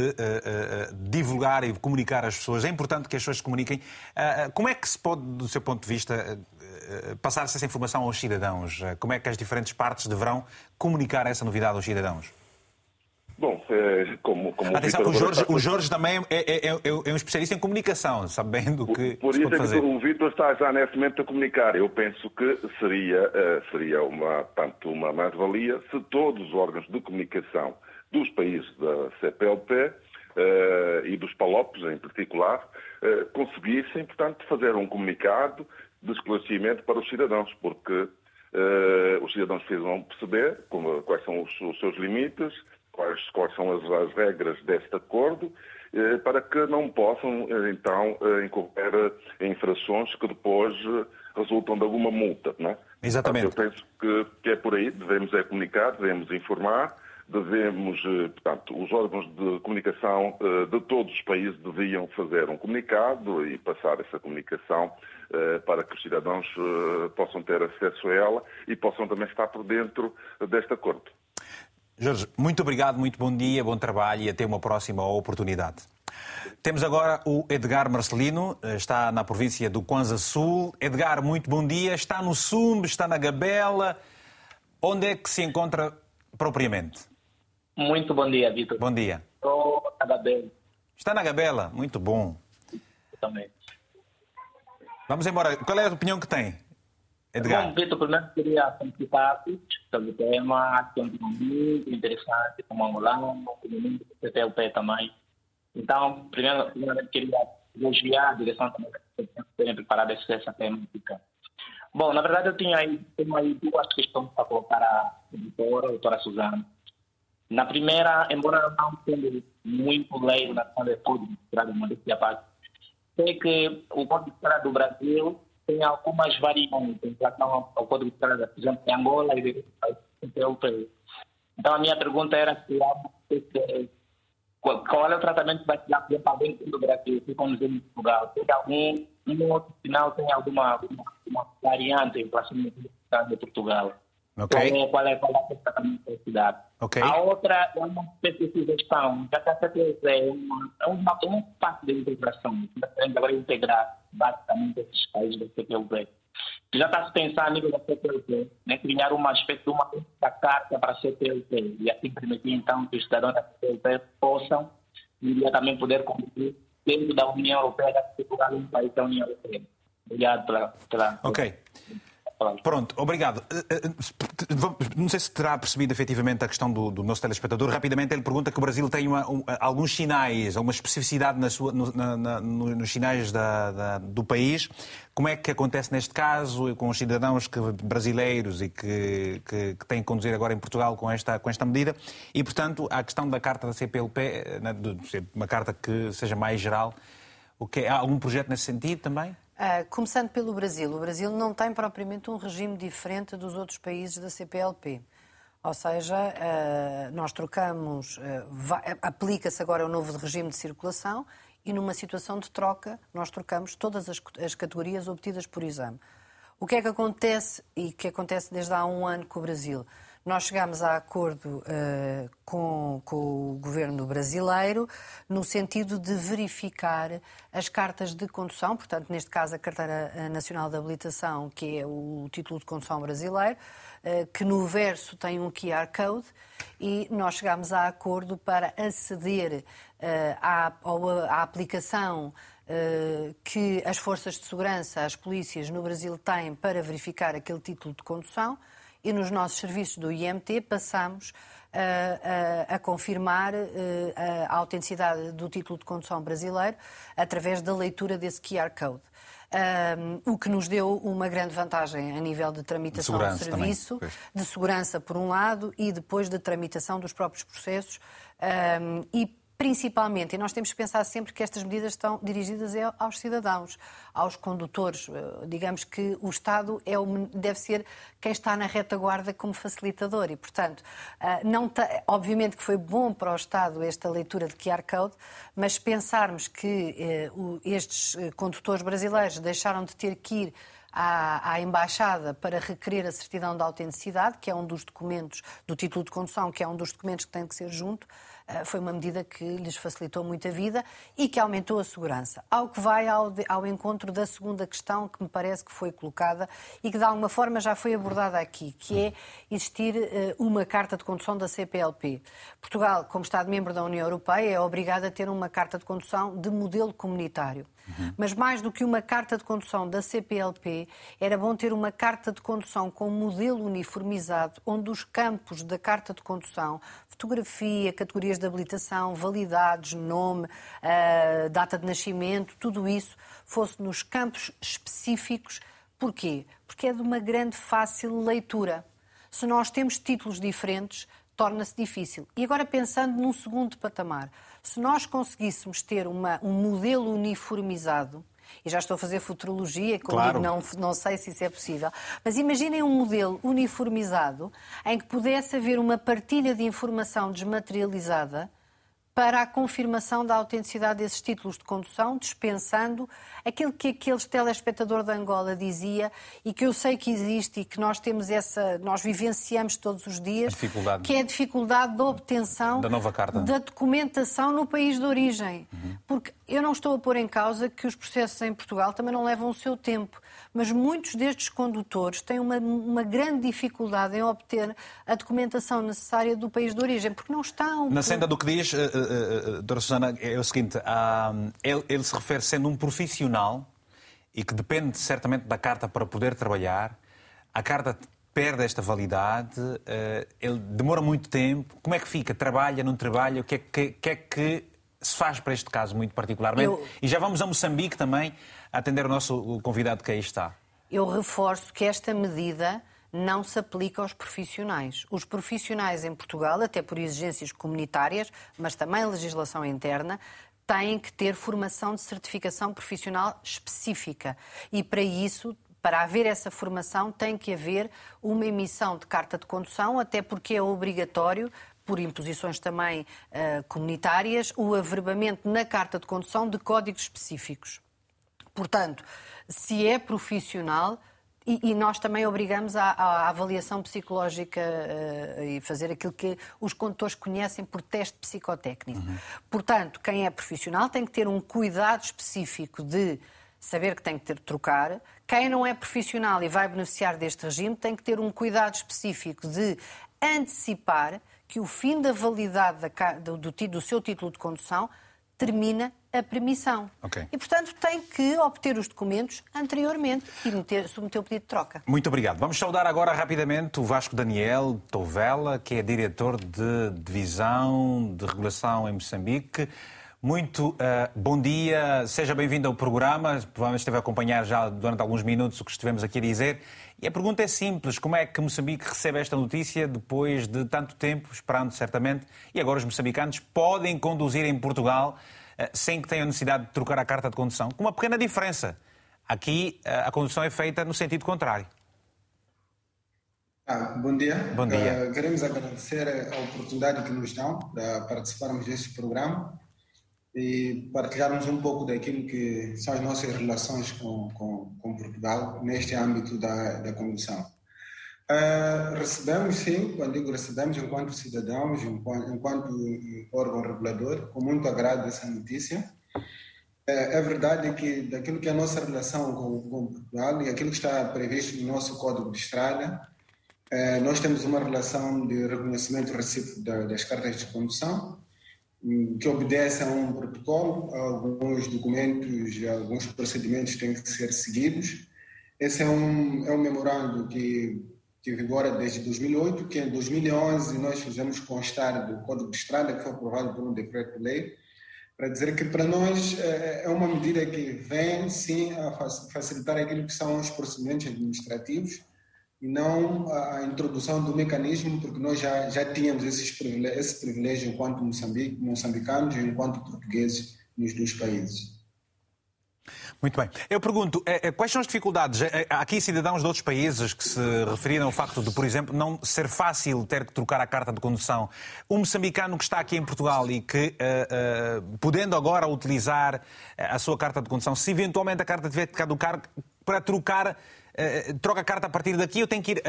uh, divulgar e comunicar às pessoas. É importante que as pessoas se comuniquem. Uh, como é que se pode, do seu ponto de vista, passar-se essa informação aos cidadãos? Como é que as diferentes partes deverão comunicar essa novidade aos cidadãos? Bom, é, como, como Atenção, o, Jorge, o Jorge também é, é, é, é, um especialista em comunicação, sabendo que. Por, por isso é que o Vitor está já nesse momento a comunicar. Eu penso que seria, seria uma, tanto uma mais-valia se todos os órgãos de comunicação dos países da CPLP e dos PALOPs em particular conseguissem, portanto, fazer um comunicado de esclarecimento para os cidadãos, porque uh, os cidadãos precisam perceber como, quais são os, os seus limites quais, quais são as, as, regras deste acordo, eh, para que não possam, eh, então, incorrer em infrações que depois resultam de alguma multa. Não é? Exatamente. Portanto, eu penso que, que, é por aí, devemos é comunicar, devemos informar, devemos, portanto, os órgãos de comunicação de todos os países deviam fazer um comunicado e passar essa comunicação para que os cidadãos possam ter acesso a ela e possam também estar por dentro deste acordo. Jorge, muito obrigado, muito bom dia, bom trabalho e até uma próxima oportunidade. Temos agora o Edgar Marcelino, está na província do Kwanza Sul. Edgar, muito bom dia. Está no Sumbe, está na Gabela. Onde é que se encontra propriamente? Muito bom dia, Vitor. Bom dia. Estou na Gabela. Está na Gabela, muito bom. Também. Vamos embora. Qual é a opinião que tem? Edgar. Bom, Vitor, primeiro queria felicitar sobre o tema, que é um tema muito interessante, como angolano, como muito CTLP também. Então, primeiro, primeiramente queria elogiar a direção também por terem preparado essa temática. Bom, na verdade eu tinha aí, tenho aí duas questões para colocar à doutora, a doutora Suzana. Na primeira, embora não sendo muito leigo na questão de código, de modéstia parte, sei que o Código de Estrada do Brasil tem algumas variantes em relação ao Código de Estrada, por exemplo, em Angola e europeu. Então, a minha pergunta era se qual é o tratamento que vai se dar, exemplo, dentro do Brasil, se conduzir em Portugal? Tem algum um outro sinal, tem alguma, alguma uma variante em relação ao de Portugal? Okay. Então, qual é, qual é o tratamento da cidade? Okay. A outra é uma especificação. Já está certeza, é uma, é uma, uma parte da integração. Queremos agora integrar basicamente esses países da CPLP. Já está se pensar a nível da CPLP, né, criar uma espécie de uma carta para a CPLP e assim permitir então que os cidadãos da CPLP possam imediatamente poder conduzir dentro da União Europeia, da um país da União Europeia. Obrigado pela. pela ok. Pronto, obrigado. Eh, eh, não sei se terá percebido efetivamente a questão do, do nosso telespectador. Rapidamente ele pergunta que o Brasil tem uma, um, alguns sinais, uma especificidade na sua, no, na, nos sinais da, da, do país. Como é que acontece neste caso com os cidadãos que, brasileiros e que, que, que, têm que conduzir agora em Portugal com esta, com esta medida? E, portanto, a questão da carta da CPLP, eh, uma carta que seja mais geral, o que, há algum projeto nesse sentido também? Uh, começando pelo Brasil. O Brasil não tem propriamente um regime diferente dos outros países da CPLP. Ou seja, uh, nós trocamos, uh, aplica-se agora o novo regime de circulação e numa situação de troca nós trocamos todas as, as categorias obtidas por exame. O que é que acontece e que acontece desde há um ano com o Brasil? Nós chegámos a acordo uh, com, com, o governo brasileiro no sentido de verificar as cartas de condução, portanto, neste caso, a Carteira Nacional de Habilitação, que é o título de condução brasileiro, uh, que no verso tem um QR Code, e nós chegámos a acordo para aceder uh, à, à aplicação que as forças de segurança, as polícias no Brasil têm para verificar aquele título de condução e nos nossos serviços do IMT passamos a, a, a confirmar eh, a, a autenticidade do título de condução brasileiro através da leitura desse QR Code. Um, o que nos deu uma grande vantagem a nível de tramitação de, de serviço, também, de segurança por um lado e depois de tramitação dos próprios processos um, e principalmente, e nós temos que pensar sempre que estas medidas estão dirigidas aos cidadãos, aos condutores. Eh, digamos que o Estado é o, deve ser quem está na retaguarda como facilitador e, portanto, eh, não obviamente que foi bom para o Estado esta leitura de QR Code, mas pensarmos que eh, estes condutores brasileiros deixaram de ter que ir à, Embaixada para requerer a certidão de autenticidade, que é um dos documentos, do título de condução, que é um dos documentos que tem que ser junto, foi uma medida que lhes facilitou muito a vida e que aumentou a segurança. Ao que vai ao, ao encontro da segunda questão que me parece que foi colocada e que de alguma forma já foi abordada aqui, que é existir uh, uma carta de condução da CPLP. Portugal, como Estado-membro da União Europeia, é obrigado a ter uma carta de condução de modelo comunitário. Uhum. Mas mais do que uma carta de condução da CPLP, era bom ter uma carta de condução com modelo uniformizado, onde os campos da carta de condução, fotografia, categorias de habilitação, validades, nome, uh, data de nascimento, tudo isso fosse nos campos específicos. Porquê? Porque é de uma grande fácil leitura. Se nós temos títulos diferentes, torna-se difícil. E agora pensando num segundo patamar, se nós conseguíssemos ter uma, um modelo uniformizado, e já estou a fazer futurologia, como claro. digo, não, não sei se isso é possível. Mas imaginem um modelo uniformizado em que pudesse haver uma partilha de informação desmaterializada para a confirmação da autenticidade desses títulos de condução, dispensando aquilo que aquele telespectador de Angola dizia e que eu sei que existe e que nós temos essa, nós vivenciamos todos os dias, que é a dificuldade da obtenção da nova carta da documentação no país de origem. Uhum. Porque eu não estou a pôr em causa que os processos em Portugal também não levam o seu tempo, mas muitos destes condutores têm uma, uma grande dificuldade em obter a documentação necessária do país de origem, porque não estão. Na senda do que diz, uh, uh, Dra. Susana, é o seguinte: uh, ele, ele se refere sendo um profissional e que depende certamente da carta para poder trabalhar. A carta perde esta validade, ele demora muito tempo. Como é que fica? Trabalha, não trabalha? O que é que, que, é que se faz para este caso muito particularmente? Eu... E já vamos a Moçambique também atender o nosso convidado que aí está. Eu reforço que esta medida não se aplica aos profissionais. Os profissionais em Portugal, até por exigências comunitárias, mas também legislação interna, têm que ter formação de certificação profissional específica. E para isso para haver essa formação, tem que haver uma emissão de carta de condução, até porque é obrigatório por imposições também uh, comunitárias, o averbamento na carta de condução de códigos específicos. Portanto, se é profissional, e, e, nós também obrigamos à, à avaliação psicológica uh, e fazer aquilo que os condutores conhecem por teste psicotécnico. Uhum. Portanto, quem é profissional tem que ter um cuidado específico de saber que tem que ter de trocar. Quem não é profissional e vai beneficiar deste regime tem que ter um cuidado específico de antecipar que o fim da validade da, do, do, do seu título de condução termina a permissão. Okay. E, portanto, tem que obter os documentos anteriormente e meter, submeter o pedido de troca. Muito obrigado. Vamos saudar agora rapidamente o Vasco Daniel Tovela, que é diretor de Divisão de Regulação em Moçambique. Muito uh, bom dia, seja bem-vindo ao programa. Provavelmente esteve a acompanhar já durante alguns minutos o que estivemos aqui a dizer. E a pergunta é simples: como é que Moçambique recebe esta notícia depois de tanto tempo, esperando certamente, e agora os moçambicanos podem conduzir em Portugal eh, sem que tenham necessidade de trocar a carta de condução, com uma pequena diferença. Aqui eh, a condução é feita no sentido contrário. Ah, bom dia. Bom dia. Uh, queremos agradecer a oportunidade que nos dão para participarmos deste programa e partilharmos um pouco daquilo que são as nossas relações com, com, com Portugal neste âmbito da, da condução. Uh, recebemos, sim, quando digo recebemos, enquanto cidadãos, enquanto, enquanto órgão regulador, com muito agrado essa notícia. É, é verdade que daquilo que é a nossa relação com, Portugal e aquilo que está previsto no nosso Código de Estrada, é, nós temos uma relação de reconhecimento recíproco das cartas de condução, que obedece a um protocolo, alguns documentos, alguns procedimentos têm que ser seguidos. Esse é um, é um memorando que que vigora desde 2008, que em 2011 nós fizemos constar do Código de Estrada, que foi aprovado por um decreto-lei, para dizer que para nós é, é uma medida que vem sim a facilitar aquilo que são os procedimentos administrativos e não a introdução do mecanismo, porque nós já, já tínhamos esses privilégios, esse privilégio enquanto Moçambique, moçambicanos e enquanto portugueses nos dois países. Muito bem. Eu pergunto, eh, eh, quais são as dificuldades? Eh, há aqui cidadãos de outros países que se referiram ao facto de, por exemplo, não ser fácil ter que trocar a carta de condução. Um moçambicano que está aqui em Portugal e que, podendo agora utilizar a sua carta de condução, se eventualmente a carta tiver que caducar, para trocar, troca a carta a partir daqui, eu tenho que ir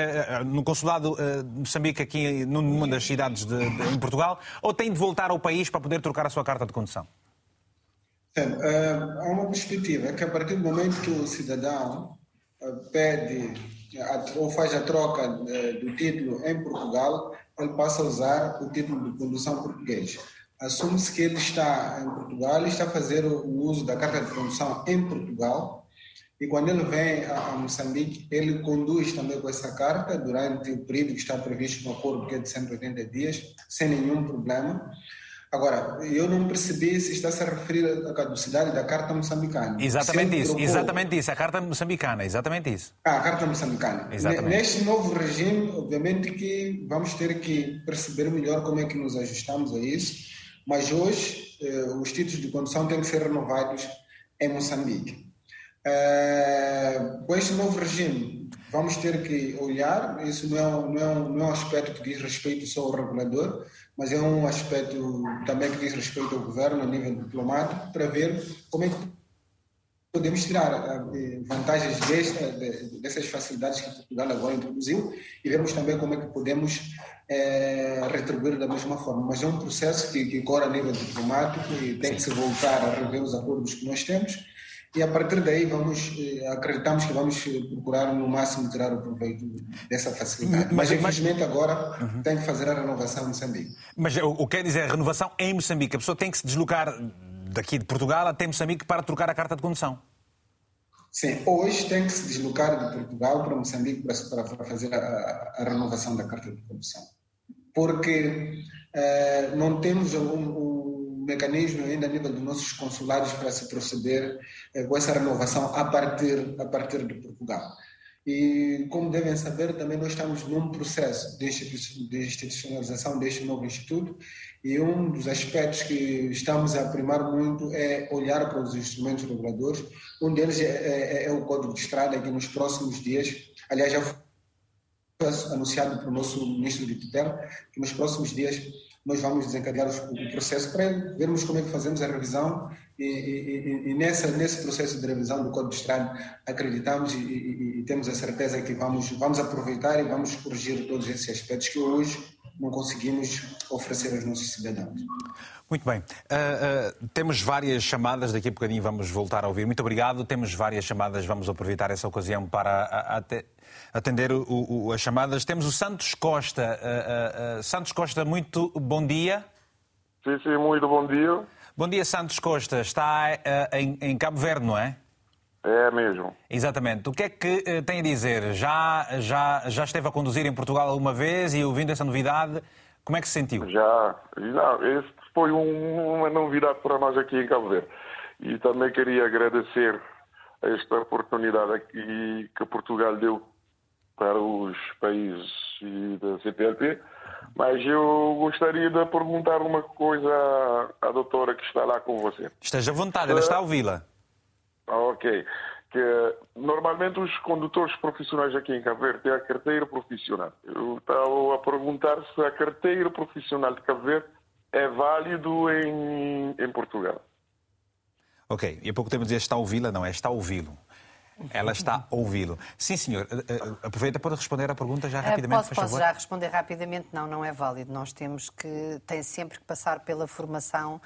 no consulado de Moçambique, aqui numa das cidades de, de, em Portugal, ou tem de voltar ao país para poder trocar a sua carta de condução? há uma perspectiva que a partir do momento que o cidadão eh, pede ou faz a troca do título em Portugal, ele passa a usar o título de condução português. Assume-se que ele está em Portugal e está a fazer o uso da carta de condução em Portugal. E quando ele vem a Moçambique, ele conduz também com essa carta durante o período que está previsto no acordo, que é de 180 dias, sem nenhum problema. Agora, eu não percebi se está -se a referir à caducidade da Carta Moçambicana. Exatamente isso, trocou... exatamente isso, a Carta Moçambicana, exatamente isso. Ah, a Carta Moçambicana. Exatamente. Neste novo regime, obviamente que vamos ter que perceber melhor como é que nos ajustamos a isso, mas hoje eh, os títulos de condução têm que ser renovados em Moçambique. Eh, com este novo regime, vamos ter que olhar, isso não é, não é, um, não é um aspecto que diz respeito só ao regulador, mas é um aspecto também que diz respeito ao governo a nível diplomático, para ver como é que podemos tirar eh, vantagens desta, dessas facilidades que Portugal agora introduziu e vermos também como é que podemos é, retribuir da mesma forma. Mas é um processo que, que a nível diplomático e tem que se voltar a rever os acordos que nós temos e a partir daí vamos eh, acreditamos que vamos eh, procurar no máximo tirar o proveito dessa facilidade. Mas, mas infelizmente mas... agora uhum. tem que fazer a renovação em Moçambique. Mas o, que quer dizer a renovação em Moçambique? A pessoa tem que se deslocar daqui de Portugal até Moçambique para trocar a carta de condução? Sim, hoje tem que se deslocar de Portugal para Moçambique para, para fazer a, a, renovação da carta de condução. Porque eh, não temos um, um mecanismo ainda a nível dos nossos consulados para se proceder com essa renovação a partir, a partir de Portugal. E, como devem saber, também nós estamos num processo de institucionalização deste novo instituto e um dos aspectos que estamos a primar muito é olhar para os instrumentos reguladores. Um deles é, é, é o Código de Estrada, que nos próximos dias, aliás, já foi anunciado pelo nosso ministro de tutela, que nos próximos dias nós vamos desencadear o processo para vermos como é que fazemos a revisão e, e, e nessa, nesse processo de revisão do Código de Estrada acreditamos e, e, temos a certeza que vamos, vamos aproveitar e vamos corrigir todos esses aspectos que hoje não conseguimos oferecer aos nossos cidadãos. Muito bem. Uh, uh, temos várias chamadas, daqui a bocadinho vamos voltar a ouvir. Muito obrigado. Temos várias chamadas, vamos aproveitar essa ocasião para a, a, atender o, o, as chamadas. Temos o Santos Costa. Uh, Santos Costa, muito bom dia. Sim, sim, muito bom dia. Bom dia, Santos Costa. Está em, em Cabo Verde, não é? É mesmo. Exatamente. O que é que tem a dizer? Já, já, já esteve a conduzir em Portugal alguma vez e ouvindo essa novidade, como é que se sentiu? Já. Não, esse foi um, uma novidade para nós aqui em Cabo Verde. E também queria agradecer esta oportunidade aqui que Portugal deu para os países da CPLP. Mas eu gostaria de perguntar uma coisa à doutora que está lá com você. Esteja à vontade, ela está a ouvi-la. Ah, ok. Que normalmente os condutores profissionais aqui em Cabo Verde têm a carteira profissional. Eu estava a perguntar se a carteira profissional de Cabo Verde é válido em, em Portugal. Ok, e há pouco tempo dizia está a ouvi-la, não é está a ouvi-lo. Ela está a ouvi-lo. Sim, senhor. Eh, eh, aproveita para responder à pergunta já eh, rapidamente, posso, posso já responder rapidamente? Não, não é válido. Nós temos que, tem sempre que passar pela formação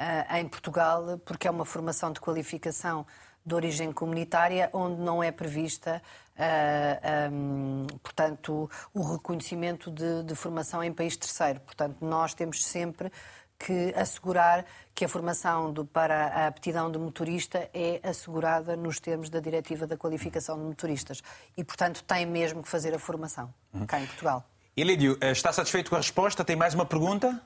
uh, em Portugal, porque é uma formação de qualificação de origem comunitária, onde não é prevista, uh, um, portanto, o reconhecimento de, de, formação em país terceiro. Portanto, nós temos sempre que assegurar que a formação do, para a aptidão de motorista é assegurada nos termos da Diretiva da Qualificação de Motoristas. E, portanto, tem mesmo que fazer a formação uhum. cá em Portugal. Elídio, eh, está satisfeito com a resposta? Tem mais uma pergunta?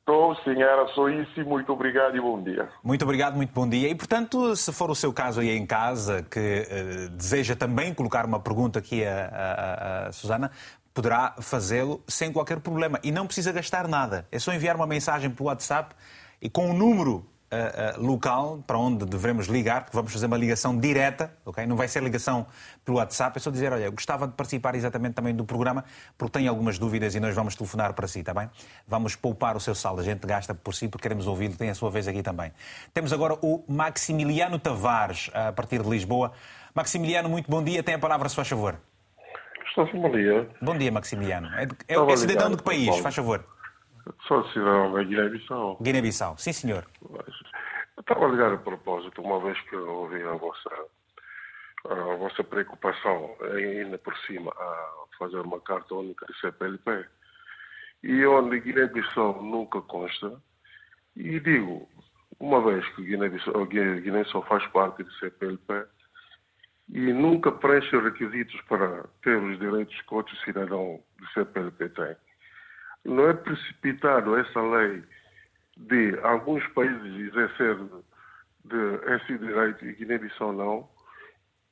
Estou, sim, era só isso e muito obrigado e bom dia. Muito obrigado, muito bom dia. E, portanto, se for o seu caso aí em casa, que uh, deseja também colocar uma pergunta aqui a, a, a Susana, poderá fazê-lo sem qualquer problema. E não precisa gastar nada. É só enviar uma mensagem pelo WhatsApp e com o número uh, uh, local para onde devemos ligar, porque vamos fazer uma ligação direta, ok? Não vai ser ligação pelo WhatsApp, é só dizer, olha, eu gostava de participar exatamente também do programa, porque tenho algumas dúvidas e nós vamos telefonar para si, está bem? Vamos poupar o seu saldo, a gente gasta por si porque queremos ouvi-lo, tem a sua vez aqui também. Temos agora o Maximiliano Tavares, a partir de Lisboa. Maximiliano, muito bom dia, tem a palavra, se faz favor. Bom dia. Bom dia, Maximiliano. É, é, é cidadão de que país, faz favor? Sou cidadão da Guiné-Bissau. Guiné-Bissau, sim senhor. Estava a ligar a propósito, uma vez que eu ouvi a vossa, a vossa preocupação, ainda por cima, a fazer uma carta única de CPLP, e onde Guiné-Bissau nunca consta, e digo, uma vez que Guiné-Bissau Guiné faz parte de CPLP, e nunca preenche os requisitos para ter os direitos que outro cidadão do CPLP tem. Não é precipitado essa lei de alguns países exercer de esse direito e Guiné-Bissau não,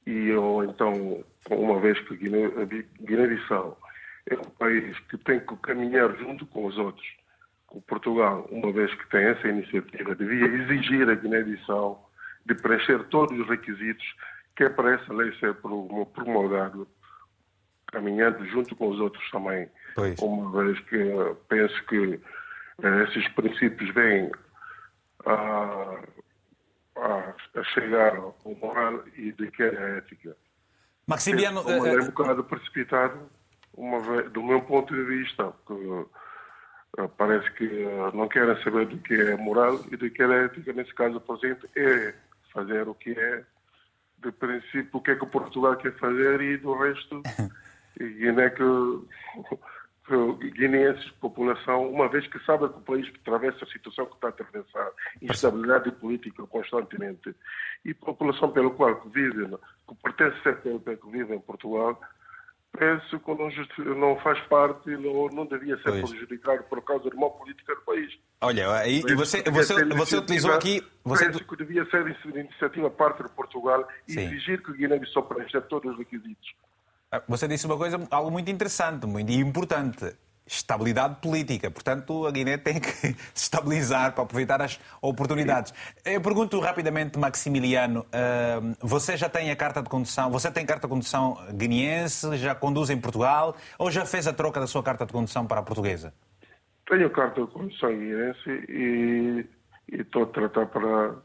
e ou então, uma vez que Guiné-Bissau é um país que tem que caminhar junto com os outros, com Portugal, uma vez que tem essa iniciativa, devia exigir a Guiné-Bissau de preencher todos os requisitos que é para essa lei ser promulgada, caminhando junto com os outros também Pois. Uma vez que penso que eh, esses princípios vêm a, a, a chegar ao moral e de que é ética. Maximiano... É, é um bocado precipitado, uma vez, do meu ponto de vista, que uh, parece que não querem saber do que é moral e do que é ética, nesse caso, por exemplo, é fazer o que é, de princípio, o que é que Portugal quer fazer e do resto, <laughs> e não é que guineenses, população, uma vez que sabe que o país atravessa a situação que está a atravessar, instabilidade política constantemente, e população pela qual vive, que pertence a CPLP, que vive em Portugal, penso que não, não faz parte, não, não devia ser pois. prejudicado por causa de uma política do país. Olha, e você, você, você utilizou aqui... Você... Penso que devia ser iniciativa parte de Portugal e Sim. exigir que Guiné-Bissau preencha todos os requisitos Ah, Você disse uma coisa, algo muito interessante muito, e importante. Estabilidade política. Portanto, a Guiné tem que <laughs> se estabilizar para aproveitar as oportunidades. Eu pergunto rapidamente, Maximiliano, ah, você já tem a carta de condução, você tem carta de condução guineense, já conduz em Portugal, ou já fez a troca da sua carta de condução para a portuguesa? Tenho carta de condução guineense e e estou a tratar para.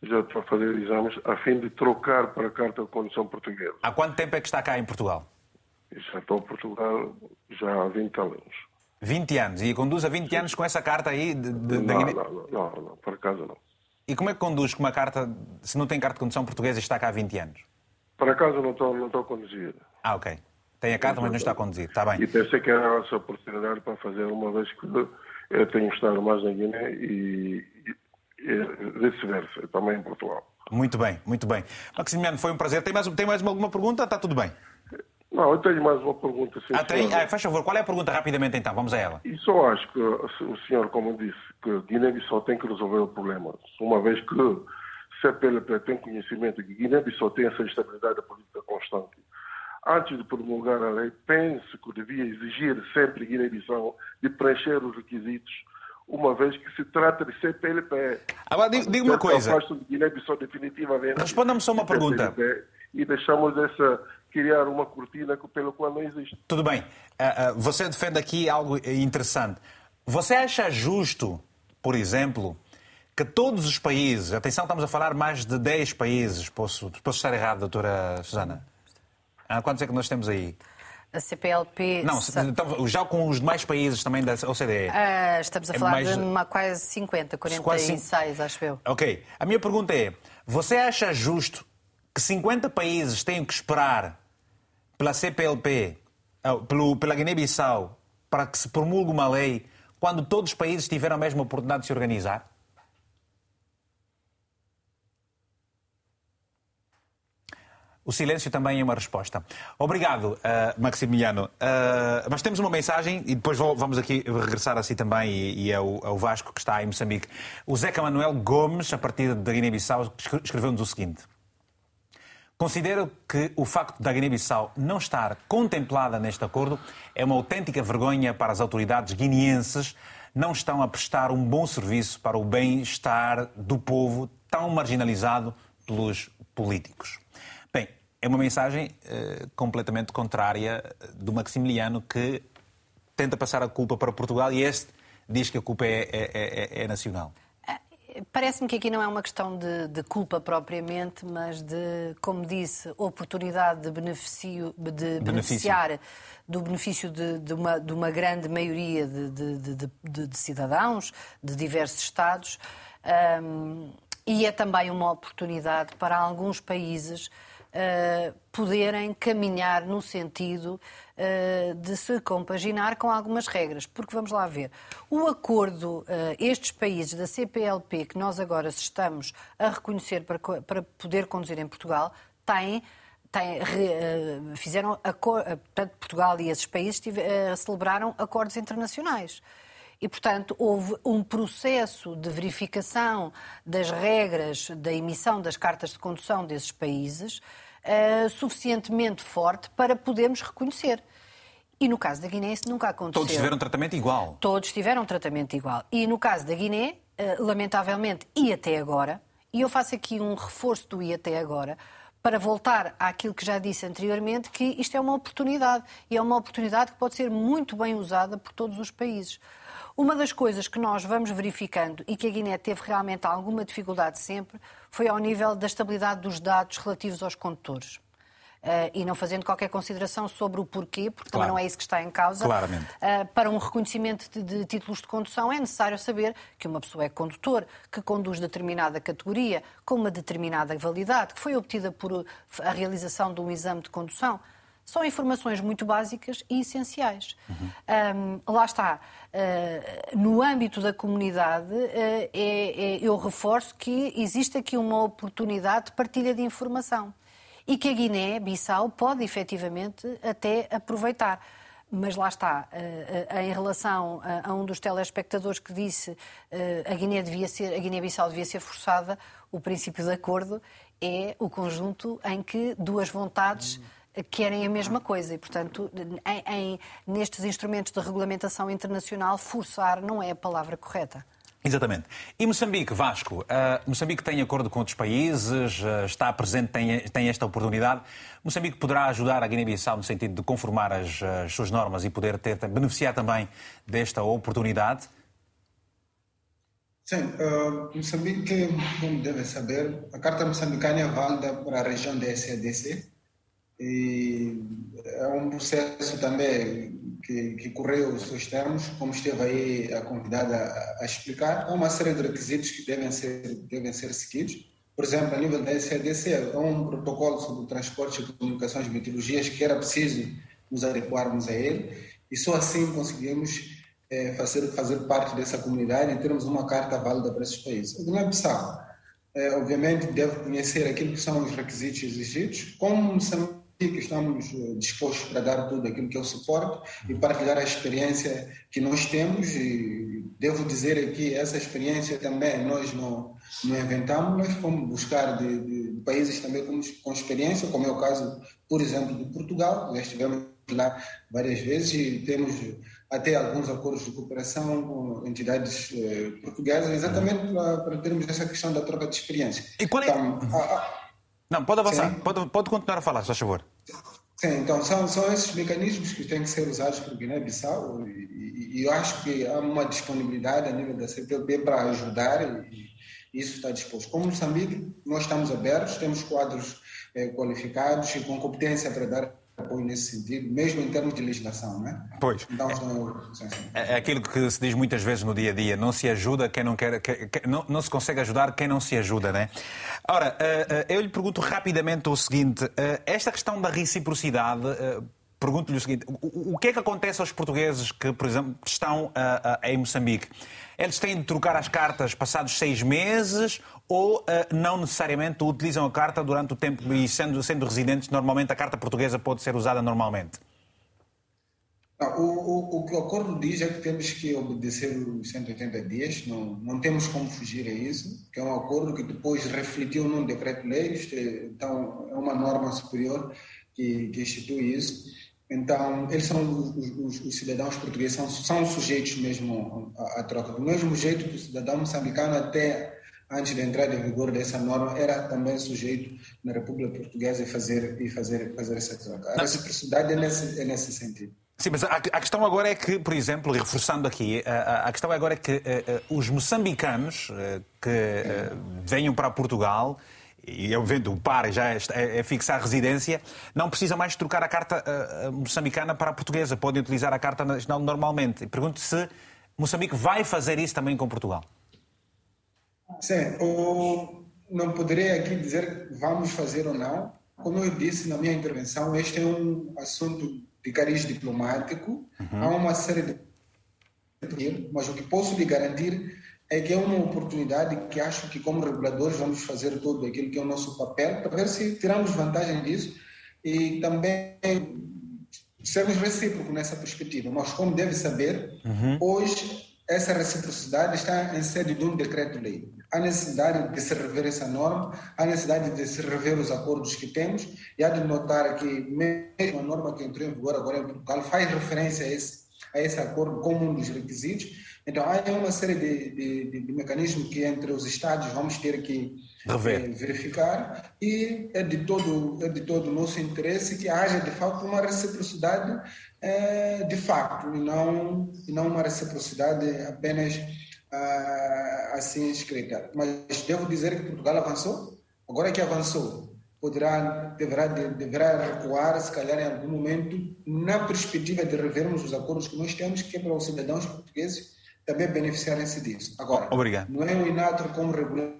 Já estou a fazer exames a fim de trocar para a carta de condução portuguesa. Há quanto tempo é que está cá em Portugal? Já estou em Portugal já há 20 anos. 20 anos. E conduz há 20 anos com essa carta aí de, de, da Não, Guiné? não, não, não, não, por acaso não. E como é que conduz com uma carta, se não tem carta de condução portuguesa e está cá há 20 anos? Por acaso não estou, não estou a conduzir. Ah, ok. Tem a carta, mas não está a conduzir. Está bem. E pensei que era essa oportunidade para fazer, uma vez que eu tenho estado mais na Guiné e, e, e vice-versa, também em Portugal. Muito bem, muito bem. Maximiliano, foi um prazer. Tem mais, tem mais alguma pergunta? Está tudo bem. Não, eu tenho mais uma pergunta. sim, Ah, tem? Ah, faz favor, qual é a pergunta rapidamente então? Vamos a ela. E só acho que o senhor, como disse, que Guiné-Bissau tem que resolver o problema, uma vez que CPLP tem conhecimento que Guiné-Bissau tem essa estabilidade política constante. Antes de promulgar a lei, penso que devia exigir sempre Guiné-Bissau de preencher os requisitos, uma vez que se trata de CPLP. Agora, diga diga uma coisa. de. Responda-me só uma pergunta. E deixamos essa criar uma cortina que- pelo qual não existe. Tudo bem. Ah, ah, você defende aqui algo interessante. Você acha justo, por exemplo, que todos os países, atenção, estamos a falar mais de 10 países, posso, posso estar errado, doutora Susana? Ah, quantos é que nós temos aí? A CPLP. Não, então, já com os demais países também da OCDE. Ah, estamos a É falar mais- de uma quase 50, Quase 46, acho eu. Ok. A minha pergunta é: você acha justo que 50 países tenham que esperar pela CPLP, pelo, pela Guiné-Bissau, para que se promulgue uma lei, quando todos os países tiveram a mesma oportunidade de se organizar? O silêncio também é uma resposta. Obrigado, ah, Maximiliano. Ah, mas temos uma mensagem e depois vou- vamos aqui regressar assim também e, e é, o, é o Vasco que está em Moçambique. O Zeca Manuel Gomes, a partir da Guiné-Bissau, escre- escreveu-nos o seguinte. Considero que o facto da Guiné-Bissau não estar contemplada neste acordo é uma autêntica vergonha para as autoridades guineenses. Não estão a prestar um bom serviço para o bem-estar do povo tão marginalizado pelos políticos. Bem, é uma mensagem eh, completamente contrária do Maximiliano que tenta passar a culpa para Portugal e este diz que a culpa é- é- é- é nacional. Parece-me que aqui não é uma questão de, de culpa propriamente, mas de, como disse, oportunidade de, beneficio, de beneficiar do benefício de, de uma, de uma grande maioria de, cidadãos de diversos Estados. Ahm, e é também uma oportunidade para alguns países eh, poderem caminhar no sentido eh, de se compaginar com algumas regras. Porque vamos lá ver, o acordo, eh, estes países da CPLP que nós agora estamos a reconhecer para, para poder conduzir em Portugal, têm. eh, fizeram portanto, Portugal e esses países tive- celebraram acordos internacionais. E, portanto, houve um processo de verificação das regras da emissão das cartas de condução desses países eh, suficientemente forte para podermos reconhecer. E no caso da Guiné isso nunca aconteceu. Todos tiveram tratamento igual. Todos tiveram tratamento igual. E no caso da Guiné, eh, lamentavelmente, e até agora, e eu faço aqui um reforço do e até agora, para voltar àquilo que já disse anteriormente, que isto é uma oportunidade. E é uma oportunidade que pode ser muito bem usada por todos os países. Uma das coisas que nós vamos verificando e que a Guiné teve realmente alguma dificuldade sempre foi ao nível da estabilidade dos dados relativos aos condutores. Eh, e não fazendo qualquer consideração sobre o porquê, porque Claro. também não é isso que está em causa. Claramente. Uh, para um reconhecimento de, de títulos de condução é necessário saber que uma pessoa é condutor, que conduz determinada categoria, com uma determinada validade, que foi obtida por uh, a realização de um exame de condução. São informações muito básicas e essenciais. Um, lá está. Uh, no âmbito da comunidade, uh, é- é- eu reforço que existe aqui uma oportunidade de partilha de informação e que a Guiné-Bissau pode efetivamente até aproveitar. Mas lá está, eh, eh, em relação a, um dos telespectadores que disse eh, a Guiné devia ser, a Guiné-Bissau devia ser forçada, o princípio de acordo é o conjunto em que duas vontades querem a mesma coisa e, portanto, em, em, nestes instrumentos de regulamentação internacional, forçar não é a palavra correta. Exatamente. E Moçambique, Vasco? Uh, Moçambique tem acordo com outros países, uh, está presente, tem, tem, esta oportunidade. Moçambique poderá ajudar a Guiné-Bissau no sentido de conformar as, as, suas normas e poder ter, beneficiar também desta oportunidade? Sim, uh, Moçambique, como deve saber, a Carta Moçambicana é válida para a região da SADC e é um processo também que, que correu os seus termos, como esteve aí a convidada a, a, explicar, há uma série de requisitos que devem ser, devem ser seguidos. Por exemplo, a nível da SADC, há um protocolo sobre o transporte de comunicações e meteorologias que era preciso nos adequarmos a ele, e só assim conseguimos é, fazer, fazer parte dessa comunidade em termos de uma carta válida para esses países. A Guiné-Bissau, é, obviamente, deve conhecer aquilo que são os requisitos exigidos, como que estamos eh, dispostos para dar tudo aquilo que é o suporte e partilhar a experiência que nós temos. E devo dizer aqui essa experiência também nós não, não inventamos nós fomos buscar de, de países também com, com, experiência como é o caso por exemplo de Portugal. Já estivemos lá várias vezes e temos até alguns acordos de cooperação com entidades eh, portuguesas exatamente para, para termos essa questão da troca de experiência. E qual é... Então, a, a, não, pode avançar, pode, pode continuar a falar, se faz favor. Sim, então são, são esses mecanismos que têm que ser usados por Guiné-Bissau e, e, e, eu acho que há uma disponibilidade a nível da CPLP para ajudar e, e isso está disposto. Como Moçambique, nós estamos abertos, temos quadros eh, qualificados e com competência para dar apoio nesse sentido, mesmo em termos de legislação, não é? Pois. Então, é, é aquilo que se diz muitas vezes no dia a dia: não se ajuda quem não quer, que, que, não, não, se consegue ajudar quem não se ajuda, né? Ora, uh, uh, eu lhe pergunto rapidamente o seguinte: uh, esta questão da reciprocidade. Pergunto-lhe o seguinte: o, que é que acontece aos portugueses que, por exemplo, estão em Moçambique? Eles têm de trocar as cartas passados seis meses ou uh, não necessariamente utilizam a carta durante o tempo e sendo, sendo residentes, normalmente a carta portuguesa pode ser usada normalmente? Não, o, o, o, que o acordo diz é que temos que obedecer os 180 dias, não, não temos como fugir a isso, que é um acordo que depois refletiu num decreto-lei, então é uma norma superior que, que institui isso. Então, eles são os, os, os, cidadãos portugueses, são, são sujeitos mesmo à, à, troca. Do mesmo jeito que o cidadão moçambicano, até antes da entrada em vigor dessa norma, era também sujeito na República Portuguesa e fazer, e fazer, fazer essa troca. A reciprocidade é nesse, é nesse sentido. Sim, mas a, a, questão agora é que, por exemplo, reforçando aqui, a, a questão agora é que uh, uh, os moçambicanos uh, que venham para Portugal e eu vendo o par já é, é, é fixar residência, não precisa mais trocar a carta uh, moçambicana para a portuguesa, podem utilizar a carta nacional normalmente. Pergunto se Moçambique vai fazer isso também com Portugal. Sim, o... não poderei aqui dizer vamos fazer ou não. Como eu disse na minha intervenção, este é um assunto de cariz diplomático, uhum. há uma série de mas o que posso lhe garantir é que é uma oportunidade que acho que como reguladores vamos fazer tudo aquilo que é o nosso papel para ver se tiramos vantagem disso e também sermos recíprocos nessa perspectiva. Mas como deve saber, uhum. hoje essa reciprocidade está em sede de um decreto-lei. Há necessidade de se rever essa norma, há necessidade de se rever os acordos que temos, e há de notar que mesmo a norma que entrou em vigor agora em Portugal faz referência a esse, a esse acordo como um dos requisitos, então, há uma série de, de, de, mecanismos que entre os Estados vamos ter que eh, verificar e é de todo é de todo nosso interesse que haja de fato uma reciprocidade eh, de facto e não e não uma reciprocidade apenas ah, assim escrita. Mas devo dizer que Portugal avançou. Agora que avançou, poderá deverá deverá recuar se calhar em algum momento na perspectiva de revermos os acordos que nós temos que é para os cidadãos portugueses também beneficiarem-se disso. Agora, Obrigado. não é o INATRO como regulador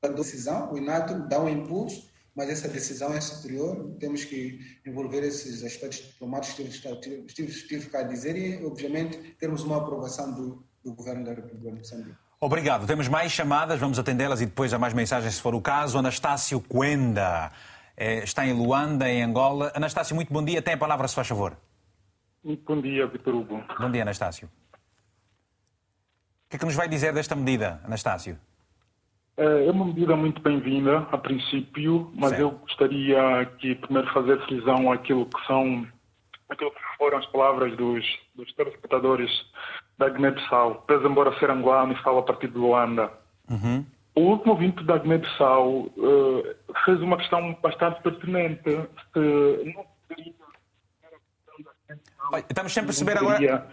da decisão, o INATRO dá um impulso, mas essa decisão é superior, temos que envolver esses aspectos diplomáticos que estive, estive, estive a dizer e, obviamente, termos uma aprovação do, do Governo da República de Moçambique. Obrigado. Temos mais chamadas, vamos atendê-las e depois há mais mensagens se for o caso. Anastácio Quenda eh, está em Luanda, em Angola. Anastácio, muito bom dia. Tem a palavra, se faz favor. Muito bom dia, Vitor Hugo. Bom dia, Anastácio que é que nos vai dizer desta medida, Anastácio? É, é uma medida muito bem-vinda, a princípio, mas certo. eu gostaria aqui primeiro fazer cisão àquilo que são, aquilo que foram as palavras dos, dos telespectadores da Guiné-Bissau, pese embora ser angolano e fala a partir de Luanda. Uhum. O último ouvinte da Guiné-Bissau uh, fez uma questão bastante pertinente. Se não poderia Estamos sempre a perceber agora.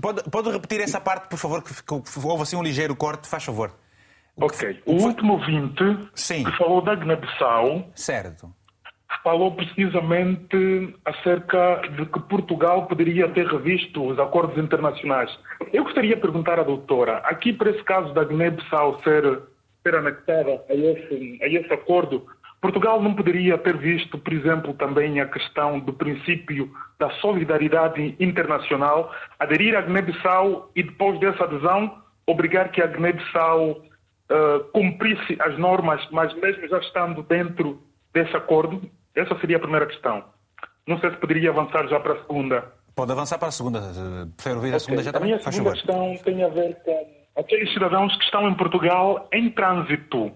Pode, pode repetir essa parte, por favor, que, que houve assim um ligeiro corte, faz favor. Ok. O, último ouvinte Sim. que falou da Guiné-Bissau. Certo. Falou precisamente acerca de que Portugal poderia ter revisto os acordos internacionais. Eu gostaria de perguntar à doutora, aqui para esse caso da Guiné-Bissau ser, ser anexada a esse, a esse acordo, Portugal não poderia ter visto, por exemplo, também a questão do princípio da solidariedade internacional, aderir à Guiné-Bissau e depois dessa adesão obrigar que a Guiné-Bissau uh, cumprisse as normas, mas mesmo já estando dentro desse acordo? Essa seria a primeira questão. Não sei se poderia avançar já para a segunda. Pode avançar para a segunda. Prefiro ouvir okay. a segunda já também? A minha segunda questão tem a ver com aqueles cidadãos que estão em Portugal em trânsito.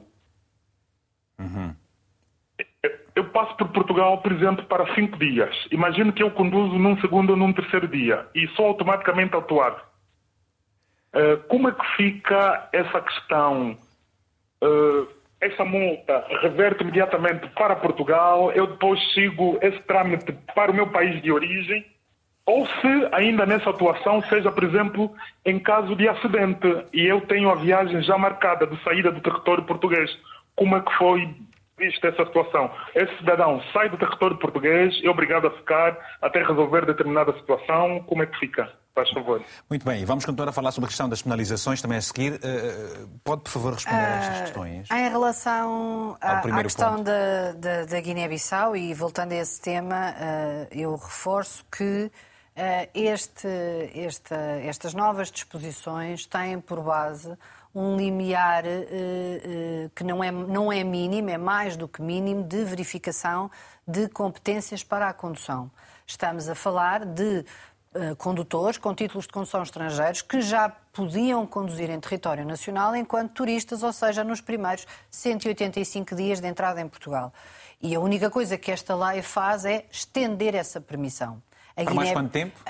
Uhum eu passo por Portugal, por exemplo, para cinco dias. Imagino que eu conduzo num segundo ou num terceiro dia e sou automaticamente autuado. Uh, como é que fica essa questão? Uh, essa multa reverte imediatamente para Portugal, eu depois sigo esse trâmite para o meu país de origem, ou se ainda nessa atuação seja, por exemplo, em caso de acidente e eu tenho a viagem já marcada de saída do território português, como é que foi vista essa situação. Esse cidadão sai do território português, é obrigado a ficar até resolver determinada situação. Como é que fica? Faz favor. Muito bem, vamos continuar a falar sobre a questão das penalizações também a seguir. Uh, pode, por favor, responder a estas questões? Em relação à, à questão da, da, da Guiné-Bissau, e voltando a esse tema, uh, eu reforço que uh, este, esta, estas novas disposições têm por base um limiar uh, uh, que não é, não é mínimo, é mais do que mínimo, de verificação de competências para a condução. Estamos a falar de uh, condutores com títulos de condução estrangeiros que já podiam conduzir em território nacional enquanto turistas, ou seja, nos primeiros 185 dias de entrada em Portugal. E a única coisa que esta lei faz é estender essa permissão. A Guiné, mais quanto tempo?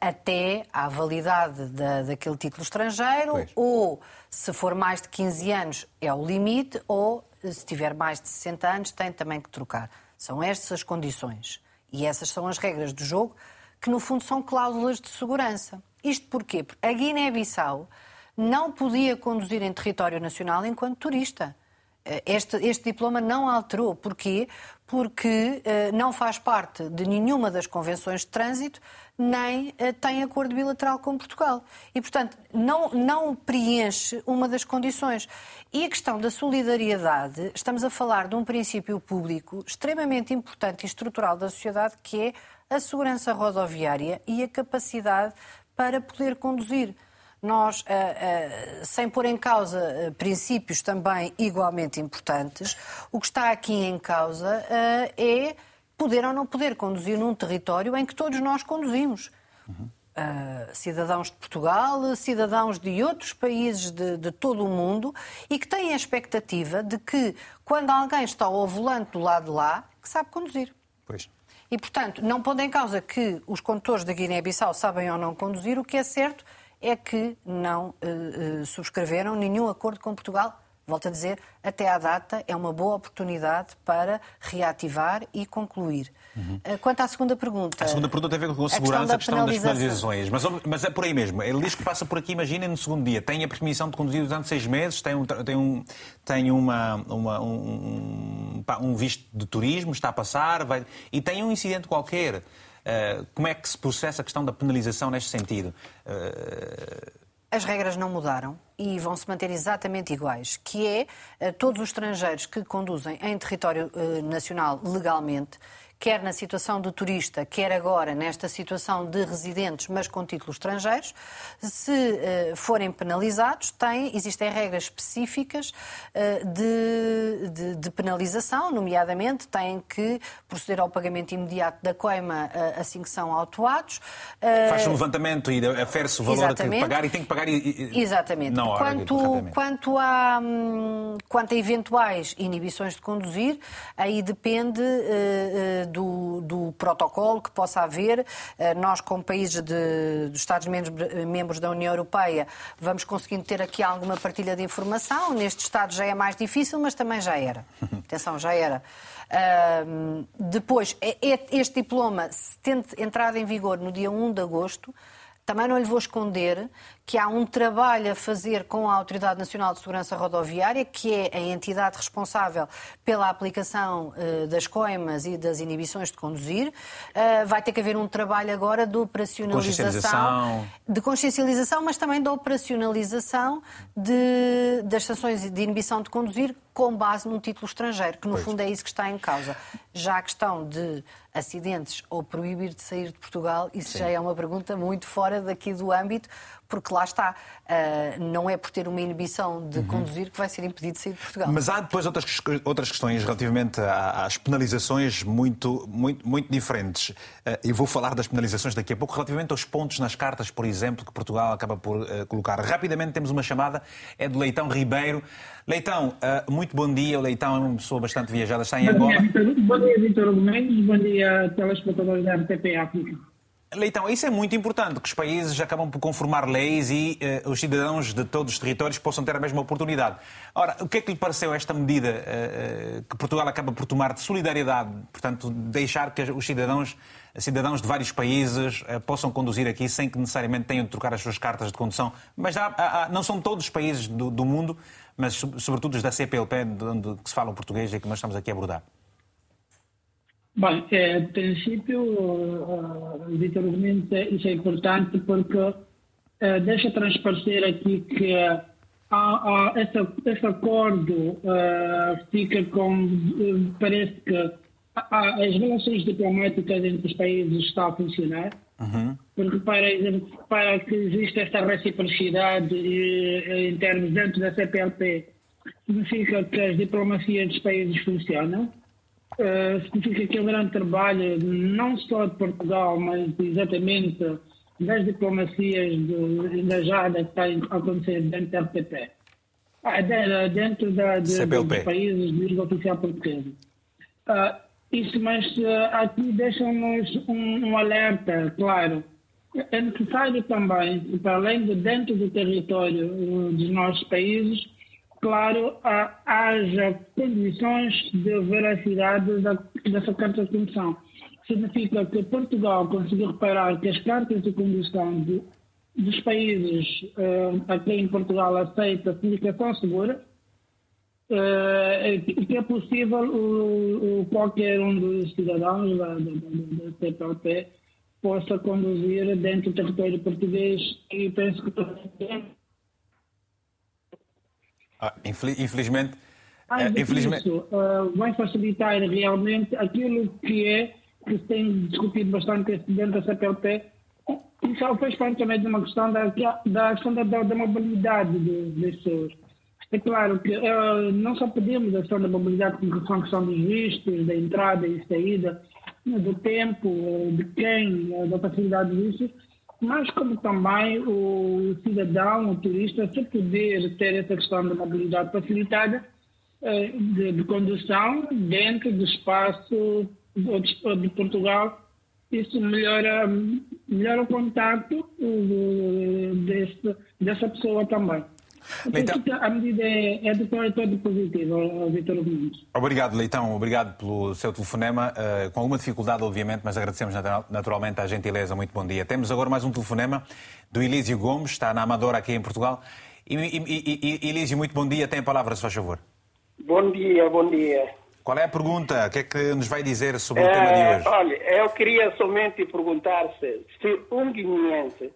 Até à validade da, daquele título estrangeiro, pois. ou se for mais de 15 anos é o limite, ou se tiver mais de 60 anos tem também que trocar. São estas as condições. E essas são as regras do jogo, que no fundo são cláusulas de segurança. Isto porquê? Porque a Guiné-Bissau não podia conduzir em território nacional enquanto turista. Este, este, diploma não alterou. Porquê? Porque uh, não faz parte de nenhuma das convenções de trânsito, nem uh, tem acordo bilateral com Portugal. E, portanto, não, não preenche uma das condições. E a questão da solidariedade, estamos a falar de um princípio público extremamente importante e estrutural da sociedade, que é a segurança rodoviária e a capacidade para poder conduzir nós, uh, uh, sem pôr em causa uh, princípios também igualmente importantes, o que está aqui em causa é poder ou não poder conduzir num território em que todos nós conduzimos. Uhum. cidadãos de Portugal, cidadãos de outros países de, de, todo o mundo e que têm a expectativa de que, quando alguém está ao volante do lado de lá, que sabe conduzir. Pois. E, portanto, não pondo em causa que os condutores da Guiné-Bissau sabem ou não conduzir, o que é certo é que não uh, uh, subscreveram nenhum acordo com Portugal. Volto a dizer, até à data é uma boa oportunidade para reativar e concluir. Uhum. Quanto à segunda pergunta. A segunda pergunta tem a ver com a segurança, a questão, das penalizações. Mas, mas, é por aí mesmo. Ele diz que passa por aqui, imaginem, no segundo dia. Tem a permissão de conduzir durante seis meses, tem um, tem um, tem uma, uma um, um, visto de turismo, está a passar, vai, e tem um incidente qualquer. Uh, como é que se processa a questão da penalização neste sentido? Uh... As regras não mudaram e vão se manter exatamente iguais, que é uh, todos os estrangeiros que conduzem em território nacional legalmente quer na situação do turista, quer agora nesta situação de residentes, mas com títulos estrangeiros, se uh, forem penalizados, existem regras específicas uh, de, de, de, penalização, nomeadamente têm que proceder ao pagamento imediato da coima uh, assim que são autuados. Faz um levantamento e afere-se o valor exatamente. que pagar e tem que pagar. Exatamente. Na hora, quanto, quanto, a, hum, quanto a eventuais inibições de conduzir, aí depende do, do protocolo que possa haver. nós, como países de, dos Estados-membros membros da União Europeia, vamos conseguindo ter aqui alguma partilha de informação. Neste Estado já é mais difícil, mas também já era. <laughs> Atenção, já era. Uh, depois, é, é, este diploma, se tente entrada em vigor no dia 1 de agosto, também não lhe vou esconder que há um trabalho a fazer com a Autoridade Nacional de Segurança Rodoviária, que é a entidade responsável pela aplicação uh, das coimas e das inibições de conduzir. Uh, vai ter que haver um trabalho agora de operacionalização, de consciencialização, mas também da operacionalização de, das sanções de inibição de conduzir com base num título estrangeiro, que no pois. fundo é isso que está em causa. Já a questão de acidentes ou proibir de sair de Portugal, isso Sim. já é uma pergunta muito fora daqui do âmbito, porque lá está, uh, não é por ter uma inibição de uhum. conduzir que vai ser impedido de sair de Portugal. Mas há depois outras, outras questões relativamente às penalizações muito, muito, muito diferentes. Uh, e vou falar das penalizações daqui a pouco, relativamente aos pontos nas cartas, por exemplo, que Portugal acaba por uh, colocar. Rapidamente temos uma chamada, é do Leitão Ribeiro. Leitão, muito bom dia. O Leitão é uma pessoa bastante viajada, está em Angola. Bom dia, Vitor Gomes. Bom dia, telespectadores da RTP África. Leitão, isso é muito importante, que os países acabam por conformar leis e uh, os cidadãos de todos os territórios possam ter a mesma oportunidade. Ora, o que é que lhe pareceu esta medida uh, que Portugal acaba por tomar de solidariedade, portanto, deixar que os cidadãos, cidadãos de vários países uh, possam conduzir aqui sem que necessariamente tenham de trocar as suas cartas de condução? Mas há, há, não são todos os países do, do mundo, mas sobretudo os da CPLP, de onde se fala o português e que nós estamos aqui a abordar. Bom, é, a princípio, uh, Vitor Gomes, isso é importante porque uh, deixa transparecer aqui que uh, há, há esse, esse, acordo uh, fica com. parece que há, as relações diplomáticas entre os países estão a funcionar. Uhum. Porque para, para que exista esta reciprocidade em termos dentro da CPLP, significa que as diplomacias dos países funcionam uh, significa que é um grande trabalho, não só de Portugal, mas exatamente das diplomacias de, da JADA que está a acontecer dentro da RTP. Ah, dentro da, de, dos países de língua oficial portuguesa. Uh, isso, mas uh, aqui deixa-nos um, um, alerta, claro. É necessário também, para além de dentro do território uh, dos nossos países, claro, haja condições de veracidade da, dessa carta de condução. Significa que Portugal conseguiu reparar que as cartas de condução dos países uh, a quem Portugal aceita a comunicação segura, uh, que é possível o, o, qualquer um dos cidadãos da, da, da, da CPLP possa conduzir dentro do território português e penso que ah, infelizmente. Ah, infelizmente... Isso, uh, vai facilitar realmente aquilo que é, que se tem discutido bastante dentro da CPLP, isso fez parte também de uma questão da, da questão da, da, mobilidade das pessoas. É claro que uh, não só pedimos a questão da mobilidade com relação à questão dos vistos, da entrada e saída, do tempo, de quem, da facilidade dos vistos, mas como também o cidadão, o turista, se poder ter essa questão da mobilidade facilitada eh, de, de condução dentro do espaço de, Portugal, isso melhora, melhora o contato eh, desse, dessa pessoa também. Então, a medida é, é de todo positivo, Vitor Gomes. Obrigado, Leitão. Obrigado pelo seu telefonema. Uh, com alguma dificuldade, obviamente, mas agradecemos naturalmente a gentileza. Muito bom dia. Temos agora mais um telefonema do Elísio Gomes, está na Amadora aqui em Portugal. E, e, e, Elísio, muito bom dia. Tem a palavra, se faz favor. Bom dia, bom dia. Qual é a pergunta? O que é que nos vai dizer sobre o tema de eh, hoje? Olha, eu queria somente perguntar se, se um guineense,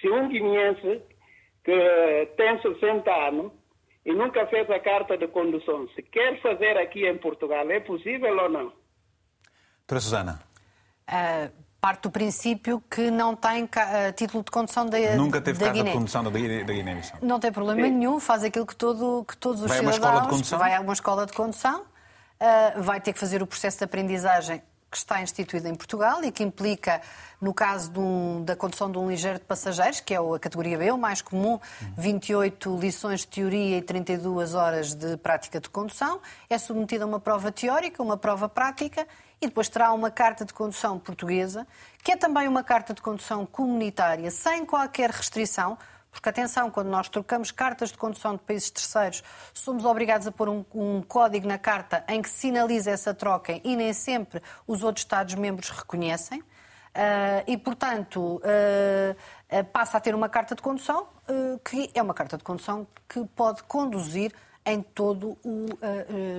se um guineense que tem 60 anos e nunca fez a carta de condução, se quer fazer aqui em Portugal, é possível ou não? Doutora Susana. Uh, parte do princípio que não tem uh, título de condução da Nunca teve da carta Guiné. de condução da Guiné-Bissau. Não tem problema nenhum, faz aquilo que, todo, que todos os vai cidadãos... Vai a uma escola de condução? Vai a uma escola de condução, uh, vai ter que fazer o processo de aprendizagem que está instituído em Portugal e que implica, no caso um, da condução de um ligeiro de passageiros, que é a categoria B, o mais comum, 28 lições de teoria e 32 horas de prática de condução. É submetida a uma prova teórica, uma prova prática e depois terá uma carta de condução portuguesa, que é também uma carta de condução comunitária, sem qualquer restrição, porque, atenção, quando nós trocamos cartas de condução de países terceiros, somos obrigados a pôr um, um, código na carta em que sinaliza essa troca e nem sempre os outros Estados-membros reconhecem. Uh, e, portanto, uh, uh, passa a ter uma carta de condução que é uma carta de condução que pode conduzir em todo o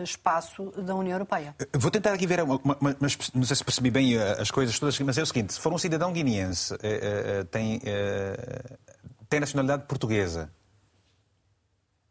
espaço da União Europeia. Vou tentar aqui ver, uma, uma, mas não sei se percebi bem as coisas todas, mas é o seguinte: se for um cidadão guineense, tem tem nacionalidade portuguesa,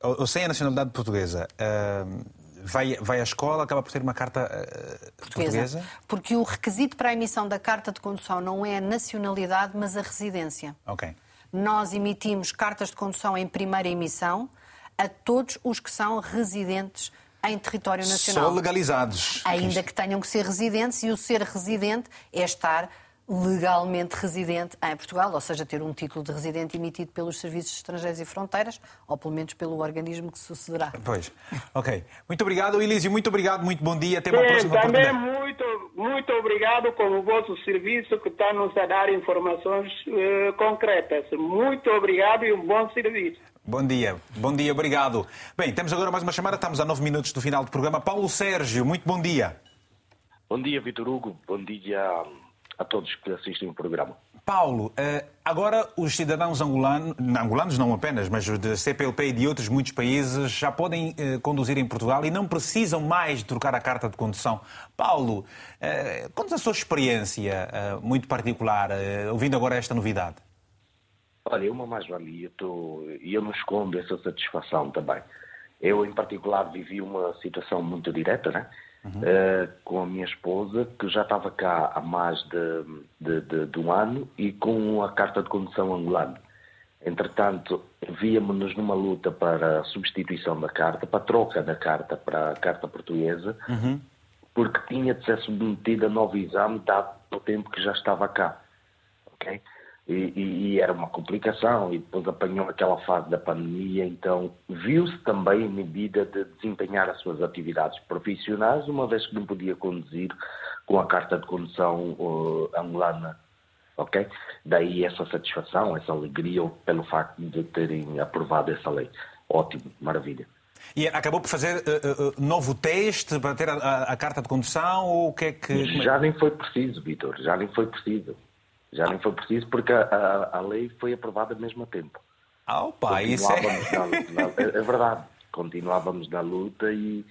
ou, ou sem a nacionalidade portuguesa, uh, vai, vai à escola, acaba por ter uma carta uh, portuguesa. portuguesa? Porque o requisito para a emissão da carta de condução não é a nacionalidade, mas a residência. Ok. Nós emitimos cartas de condução em primeira emissão a todos os que são residentes em território nacional. Só legalizados. Ainda que tenham que ser residentes, e o ser residente é estar legalmente residente em Portugal, ou seja, ter um título de residente emitido pelos Serviços Estrangeiros e Fronteiras, ou pelo menos pelo organismo que sucederá. Pois. Ok. Muito obrigado, Elísio. Muito obrigado, muito bom dia. Até uma Sim, próxima também oportunidade. muito, muito obrigado com o vosso serviço que está nos a dar informações uh, concretas. Muito obrigado e um bom serviço. Bom dia, bom dia, obrigado. Bem, temos agora mais uma chamada, estamos a nove minutos do final do programa. Paulo Sérgio, muito bom dia. Bom dia, Vitor Hugo. Bom dia a todos que assistem o programa. Paulo, eh, agora os cidadãos angolanos, angolanos não apenas, mas da CPLP e de outros muitos países já podem eh, conduzir em Portugal e não precisam mais de trocar a carta de condução. Paulo, eh, conta a sua experiência muito particular, ouvindo agora esta novidade. Olha, é uma mais-valia e eu não escondo essa satisfação também. Eu, em particular, vivi uma situação muito direta, né? Uhum. Uh, com a minha esposa, que já estava cá há mais de, de, de, de, um ano e com a carta de condução angolana. Entretanto, víamos-nos numa luta para a substituição da carta, para a troca da carta para a carta portuguesa, uhum. porque tinha de ser submetida a novo exame, dado o tempo que já estava cá. Okay? E, e, e, era uma complicação, e depois apanhou aquela fase da pandemia, então viu-se também inibida de desempenhar as suas atividades profissionais, uma vez que não podia conduzir com a carta de condução uh, angolana. Ok? Daí essa satisfação, essa alegria pelo facto de terem aprovado essa lei. Ótimo, maravilha. E acabou por fazer uh, uh, novo teste para ter a, a, a, carta de condução ou o que é que. Já nem foi preciso, Vitor, já nem foi preciso. Já nem foi preciso porque a, a, lei foi aprovada mesmo tempo. Ah, opa, isso é... Na, na, é verdade. Continuávamos na luta e...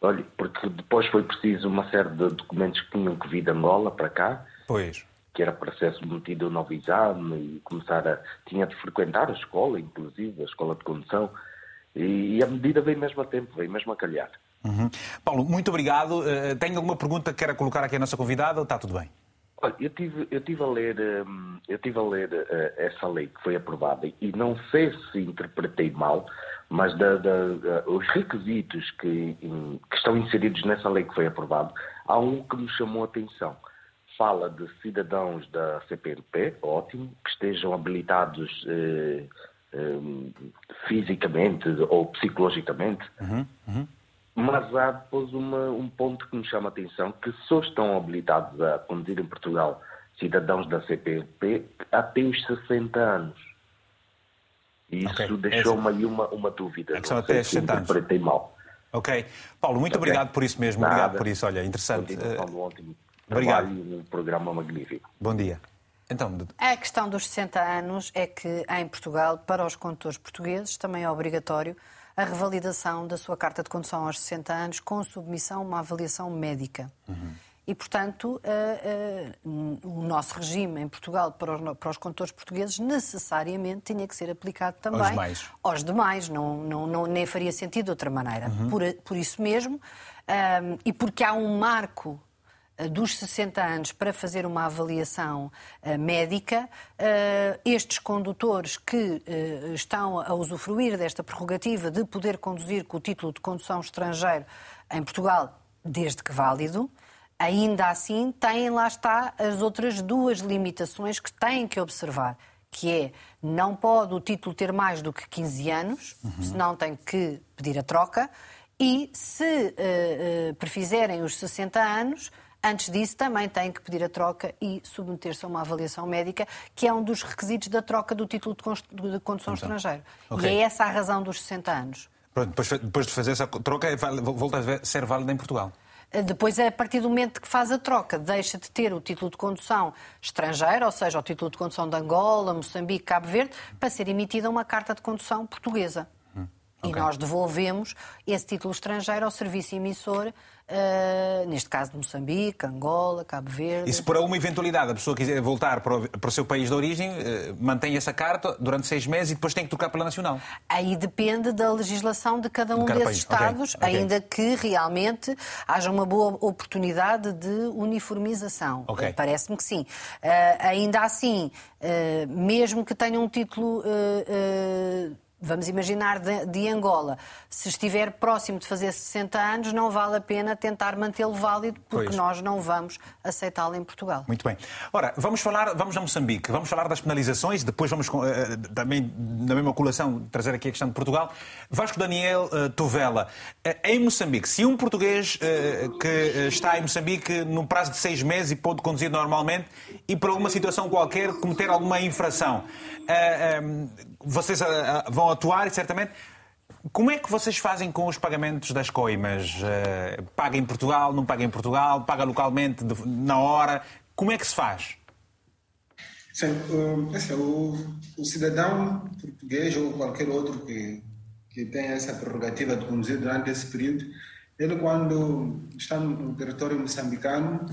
Olha, porque depois foi preciso uma série de documentos que tinham que vir de Angola para cá. Pois. Que era para ser submetido a um novo exame e começar a... Tinha de frequentar a escola, inclusive, a escola de condução. E, e a medida veio mesmo a tempo, veio mesmo a calhar. Uhum. Paulo, muito obrigado. Uh, tem alguma pergunta que queira colocar aqui à nossa convidada ou está tudo bem? Olha, eu tive, eu tive a ler, hum, eu tive a ler uh, essa lei que foi aprovada e não sei se interpretei mal, mas da, da, os requisitos que, in, que, estão inseridos nessa lei que foi aprovada, há um que me chamou a atenção. Fala de cidadãos da CPLP, ótimo, que estejam habilitados uh, uh, fisicamente ou psicologicamente. Uhum, uhum. Mas há depois uma, um ponto que me chama a atenção, que só estão habilitados a conduzir em Portugal cidadãos da CPLP até os 60 anos. E isso okay. deixou-me aí uma, uma dúvida. É que são até os 60 anos. Interpretei mal. Ok. Paulo, muito okay. obrigado por isso mesmo. Nada. Obrigado por isso. Olha, interessante. Um ótimo obrigado. um programa magnífico. Bom dia. Então, a questão dos 60 anos é que em Portugal, para os condutores portugueses, também é obrigatório a revalidação da sua carta de condução aos 60 anos com submissão a uma avaliação médica. Uhum. E, portanto, uh, uh, o nosso regime em Portugal para os, para os condutores portugueses necessariamente tinha que ser aplicado também aos demais. Aos demais. Não, não, não, nem faria sentido de outra maneira. Uhum. Por, por isso mesmo, um, e porque há um marco eh, dos 60 anos para fazer uma avaliação uh, médica, uh, estes condutores que uh, estão a usufruir desta prerrogativa de poder conduzir com o título de condução estrangeiro em Portugal, desde que válido, ainda assim têm, lá está, as outras duas limitações que têm que observar, que é, não pode o título ter mais do que 15 anos, uhum. senão tem que pedir a troca, e se prefizerem os 60 anos, Antes disso, também tem que pedir a troca e submeter-se a uma avaliação médica, que é um dos requisitos da troca do título de condução então, estrangeiro. Okay. E é essa a razão dos 60 anos. Pronto, depois, depois de fazer essa troca, é volta a ser válida em Portugal? Eh, depois, a partir do momento que faz a troca, deixa de ter o título de condução estrangeiro, ou seja, o título de condução de Angola, Moçambique, Cabo Verde, para ser emitida uma carta de condução portuguesa. Hum, okay. E nós devolvemos esse título estrangeiro ao serviço emissor Uh, neste caso de Moçambique, Angola, Cabo Verde. E se por alguma eventualidade a pessoa quiser voltar para o, para o seu país de origem, uh, mantém essa carta durante seis meses e depois tem que trocar pela nacional? Aí depende da legislação de cada um de cada desses país. Estados, okay. ainda que realmente haja uma boa oportunidade de uniformização. Okay. Parece-me que sim. Uh, ainda assim, mesmo que tenha um título vamos imaginar, de, de, Angola, se estiver próximo de fazer 60 anos, não vale a pena tentar mantê-lo válido, porque pois. nós não vamos aceitá-lo em Portugal. Muito bem. Ora, vamos falar, vamos a Moçambique, vamos falar das penalizações, depois vamos uh, também, na mesma colação, trazer aqui a questão de Portugal. Vasco Daniel uh, Tovela, uh, em Moçambique, se um português que está em Moçambique no prazo de seis meses e pode conduzir normalmente e por alguma situação qualquer cometer alguma infração, vocês vão atuar, certamente. Como é que vocês fazem com os pagamentos das coimas? Uh, paga em Portugal, não paga em Portugal, paga localmente na hora? Como é que se faz? Sim, assim, o, o, cidadão português ou qualquer outro que, que tenha essa prerrogativa de conduzir durante esse período, ele quando está no território moçambicano,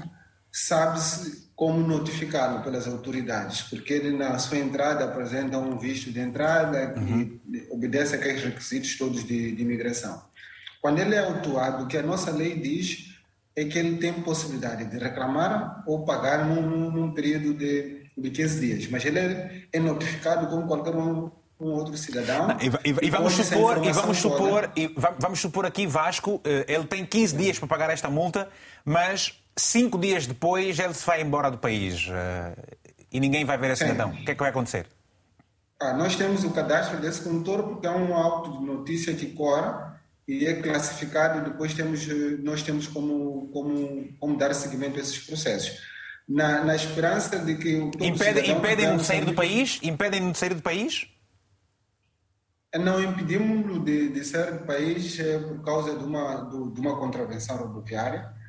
sabe-se como notificá-lo pelas autoridades, porque ele na sua entrada apresenta um visto de entrada uhum. que obedece aqueles requisitos todos de, de imigração. Quando ele é autuado, o que a nossa lei diz é que ele tem possibilidade de reclamar ou pagar num, num período de, de 15 dias, mas ele é, é notificado como qualquer um, um outro cidadão. e, e, e, vamos supor, e vamos supor, e vamos supor aqui Vasco, eh, ele tem 15 dias para pagar esta multa, mas cinco dias depois ele se vai embora do país uh, e ninguém vai ver esse cidadão. O que é que vai acontecer? Ah, nós temos o cadastro desse condutor porque é um auto de notícia que cora e é classificado e depois temos, eh, nós temos como, como, como dar seguimento a esses processos. Na, na esperança de que... Impedem, impedem de sair do país? Impedem de sair do país? Não impedimos de, de sair do país eh, por causa de uma, de uma contravenção rodoviária é, é,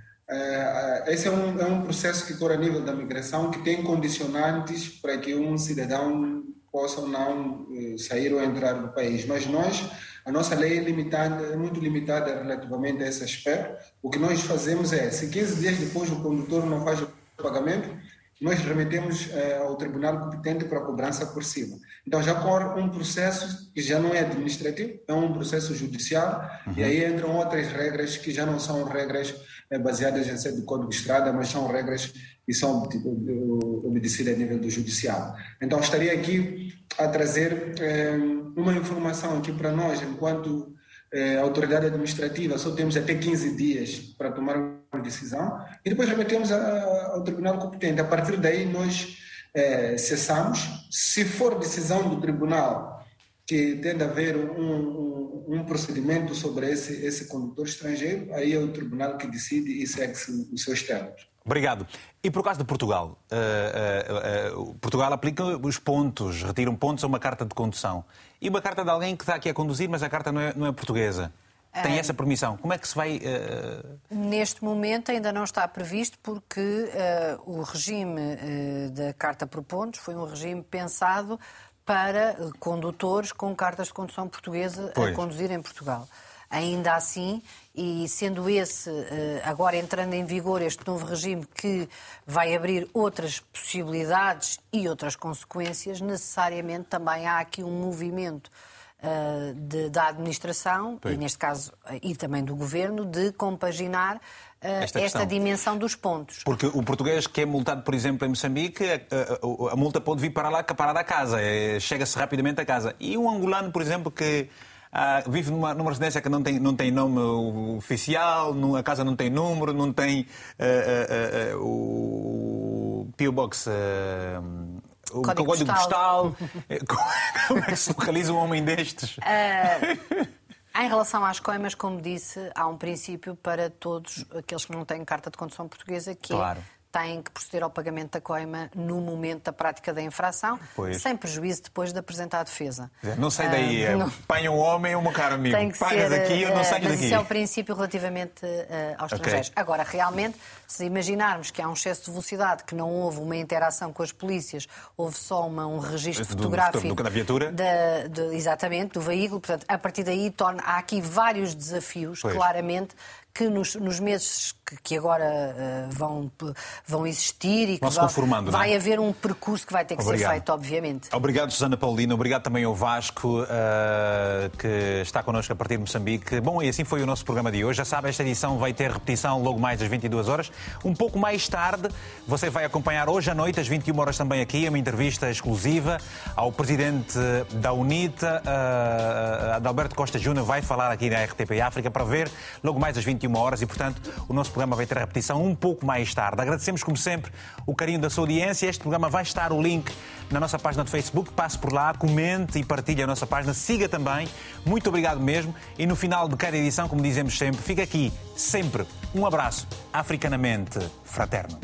esse é um, é um processo que corre a nível da migração que tem condicionantes para que um cidadão possa ou não eh, sair ou entrar do país. Mas nós, a nossa lei é limitada, é muito limitada relativamente a esse aspecto. O que nós fazemos é, se 15 dias depois o condutor não faz o pagamento, nós remetemos eh, ao tribunal competente para a cobrança por cima. Então já corre um processo que já não é administrativo, é um processo judicial, uhum. e aí entram outras regras que já não são regras eh, baseadas em ser do Código de Estrada, mas são regras que são tipo, obedecidas a nível do judicial. Então estaria aqui a trazer eh, uma informação aqui para nós, enquanto eh, autoridade administrativa, só temos até 15 dias para tomar uma decisão e depois remetemos a, ao tribunal competente. A partir daí, nós eh, cessamos. Se for decisão do tribunal que tende a haver um, um, um, procedimento sobre esse, esse condutor estrangeiro, aí é o tribunal que decide e segue-se os seus termos. Obrigado. E por caso de Portugal, uh, uh, uh, Portugal aplica os pontos, retiram pontos a uma carta de condução. E uma carta de alguém que está aqui a conduzir, mas a carta não é, não é portuguesa. Tem essa permissão. Como é que se vai. Neste momento ainda não está previsto porque o regime da Carta por Pontos foi um regime pensado para condutores com cartas de condução portuguesa pois. a conduzir em Portugal. Ainda assim, e sendo esse, eh, agora entrando em vigor, este novo regime que vai abrir outras possibilidades e outras consequências, necessariamente também há aqui um movimento uh, de, da administração, pois. e neste caso, e também do governo, de compaginar esta, esta, dimensão dos pontos. Porque o português que é multado, por exemplo, em Moçambique, a, a, a multa pode vir para lá, parar a casa, é, chega-se rapidamente a casa. E um angolano, por exemplo, que ah, vive numa, numa, residência que não tem, não tem nome oficial, a casa não tem número, não tem uh, uh, uh, o PO Box. o código, código postal. postal. <laughs> Como é que se localiza um homem destes? <laughs> Em relação às coimas, como disse, há um princípio para todos aqueles que não têm carta de condução portuguesa, que é claro. é têm que proceder ao pagamento da coima no momento da prática da infração, pois. sem prejuízo depois de apresentar a defesa. Não sei daí, uh, não... paga um homem, um caro amigo. Tem que Paga ser, daqui, eu não saio uh, mas daqui. Isso é o princípio relativamente uh, aos okay. estrangeiros. Agora, realmente, se imaginarmos que há um excesso de velocidade, que não houve uma interação com as polícias, houve só uma, um registro do, fotográfico do, da viatura? Da, de, exatamente, do veículo, portanto, a partir daí torna, há aqui vários desafios, pois. claramente, que nos, nos meses que, agora uh, vão, vão existir e que vão, conformando, vai não é? haver um percurso que vai ter que obrigado. ser feito, obviamente. Obrigado, Susana Paulino. Obrigado também ao Vasco, uh, que está connosco a partir de Moçambique. Bom, e assim foi o nosso programa de hoje. Já sabe, esta edição vai ter repetição logo mais às 22 horas. Um pouco mais tarde, você vai acompanhar hoje à noite, às 21 horas também aqui, uma entrevista exclusiva ao presidente da UNITA, uh, Adalberto Costa Júnior, vai falar aqui na RTP África para ver logo mais às 21 21 horas e, portanto, o nosso programa vai ter repetição um pouco mais tarde. Agradecemos, como sempre, o carinho da sua audiência. Este programa vai estar o link na nossa página de Facebook. Passe por lá, comente e partilhe a nossa página. Siga também. Muito obrigado mesmo. E no final de cada edição, como dizemos sempre, fica aqui sempre um abraço africanamente fraterno.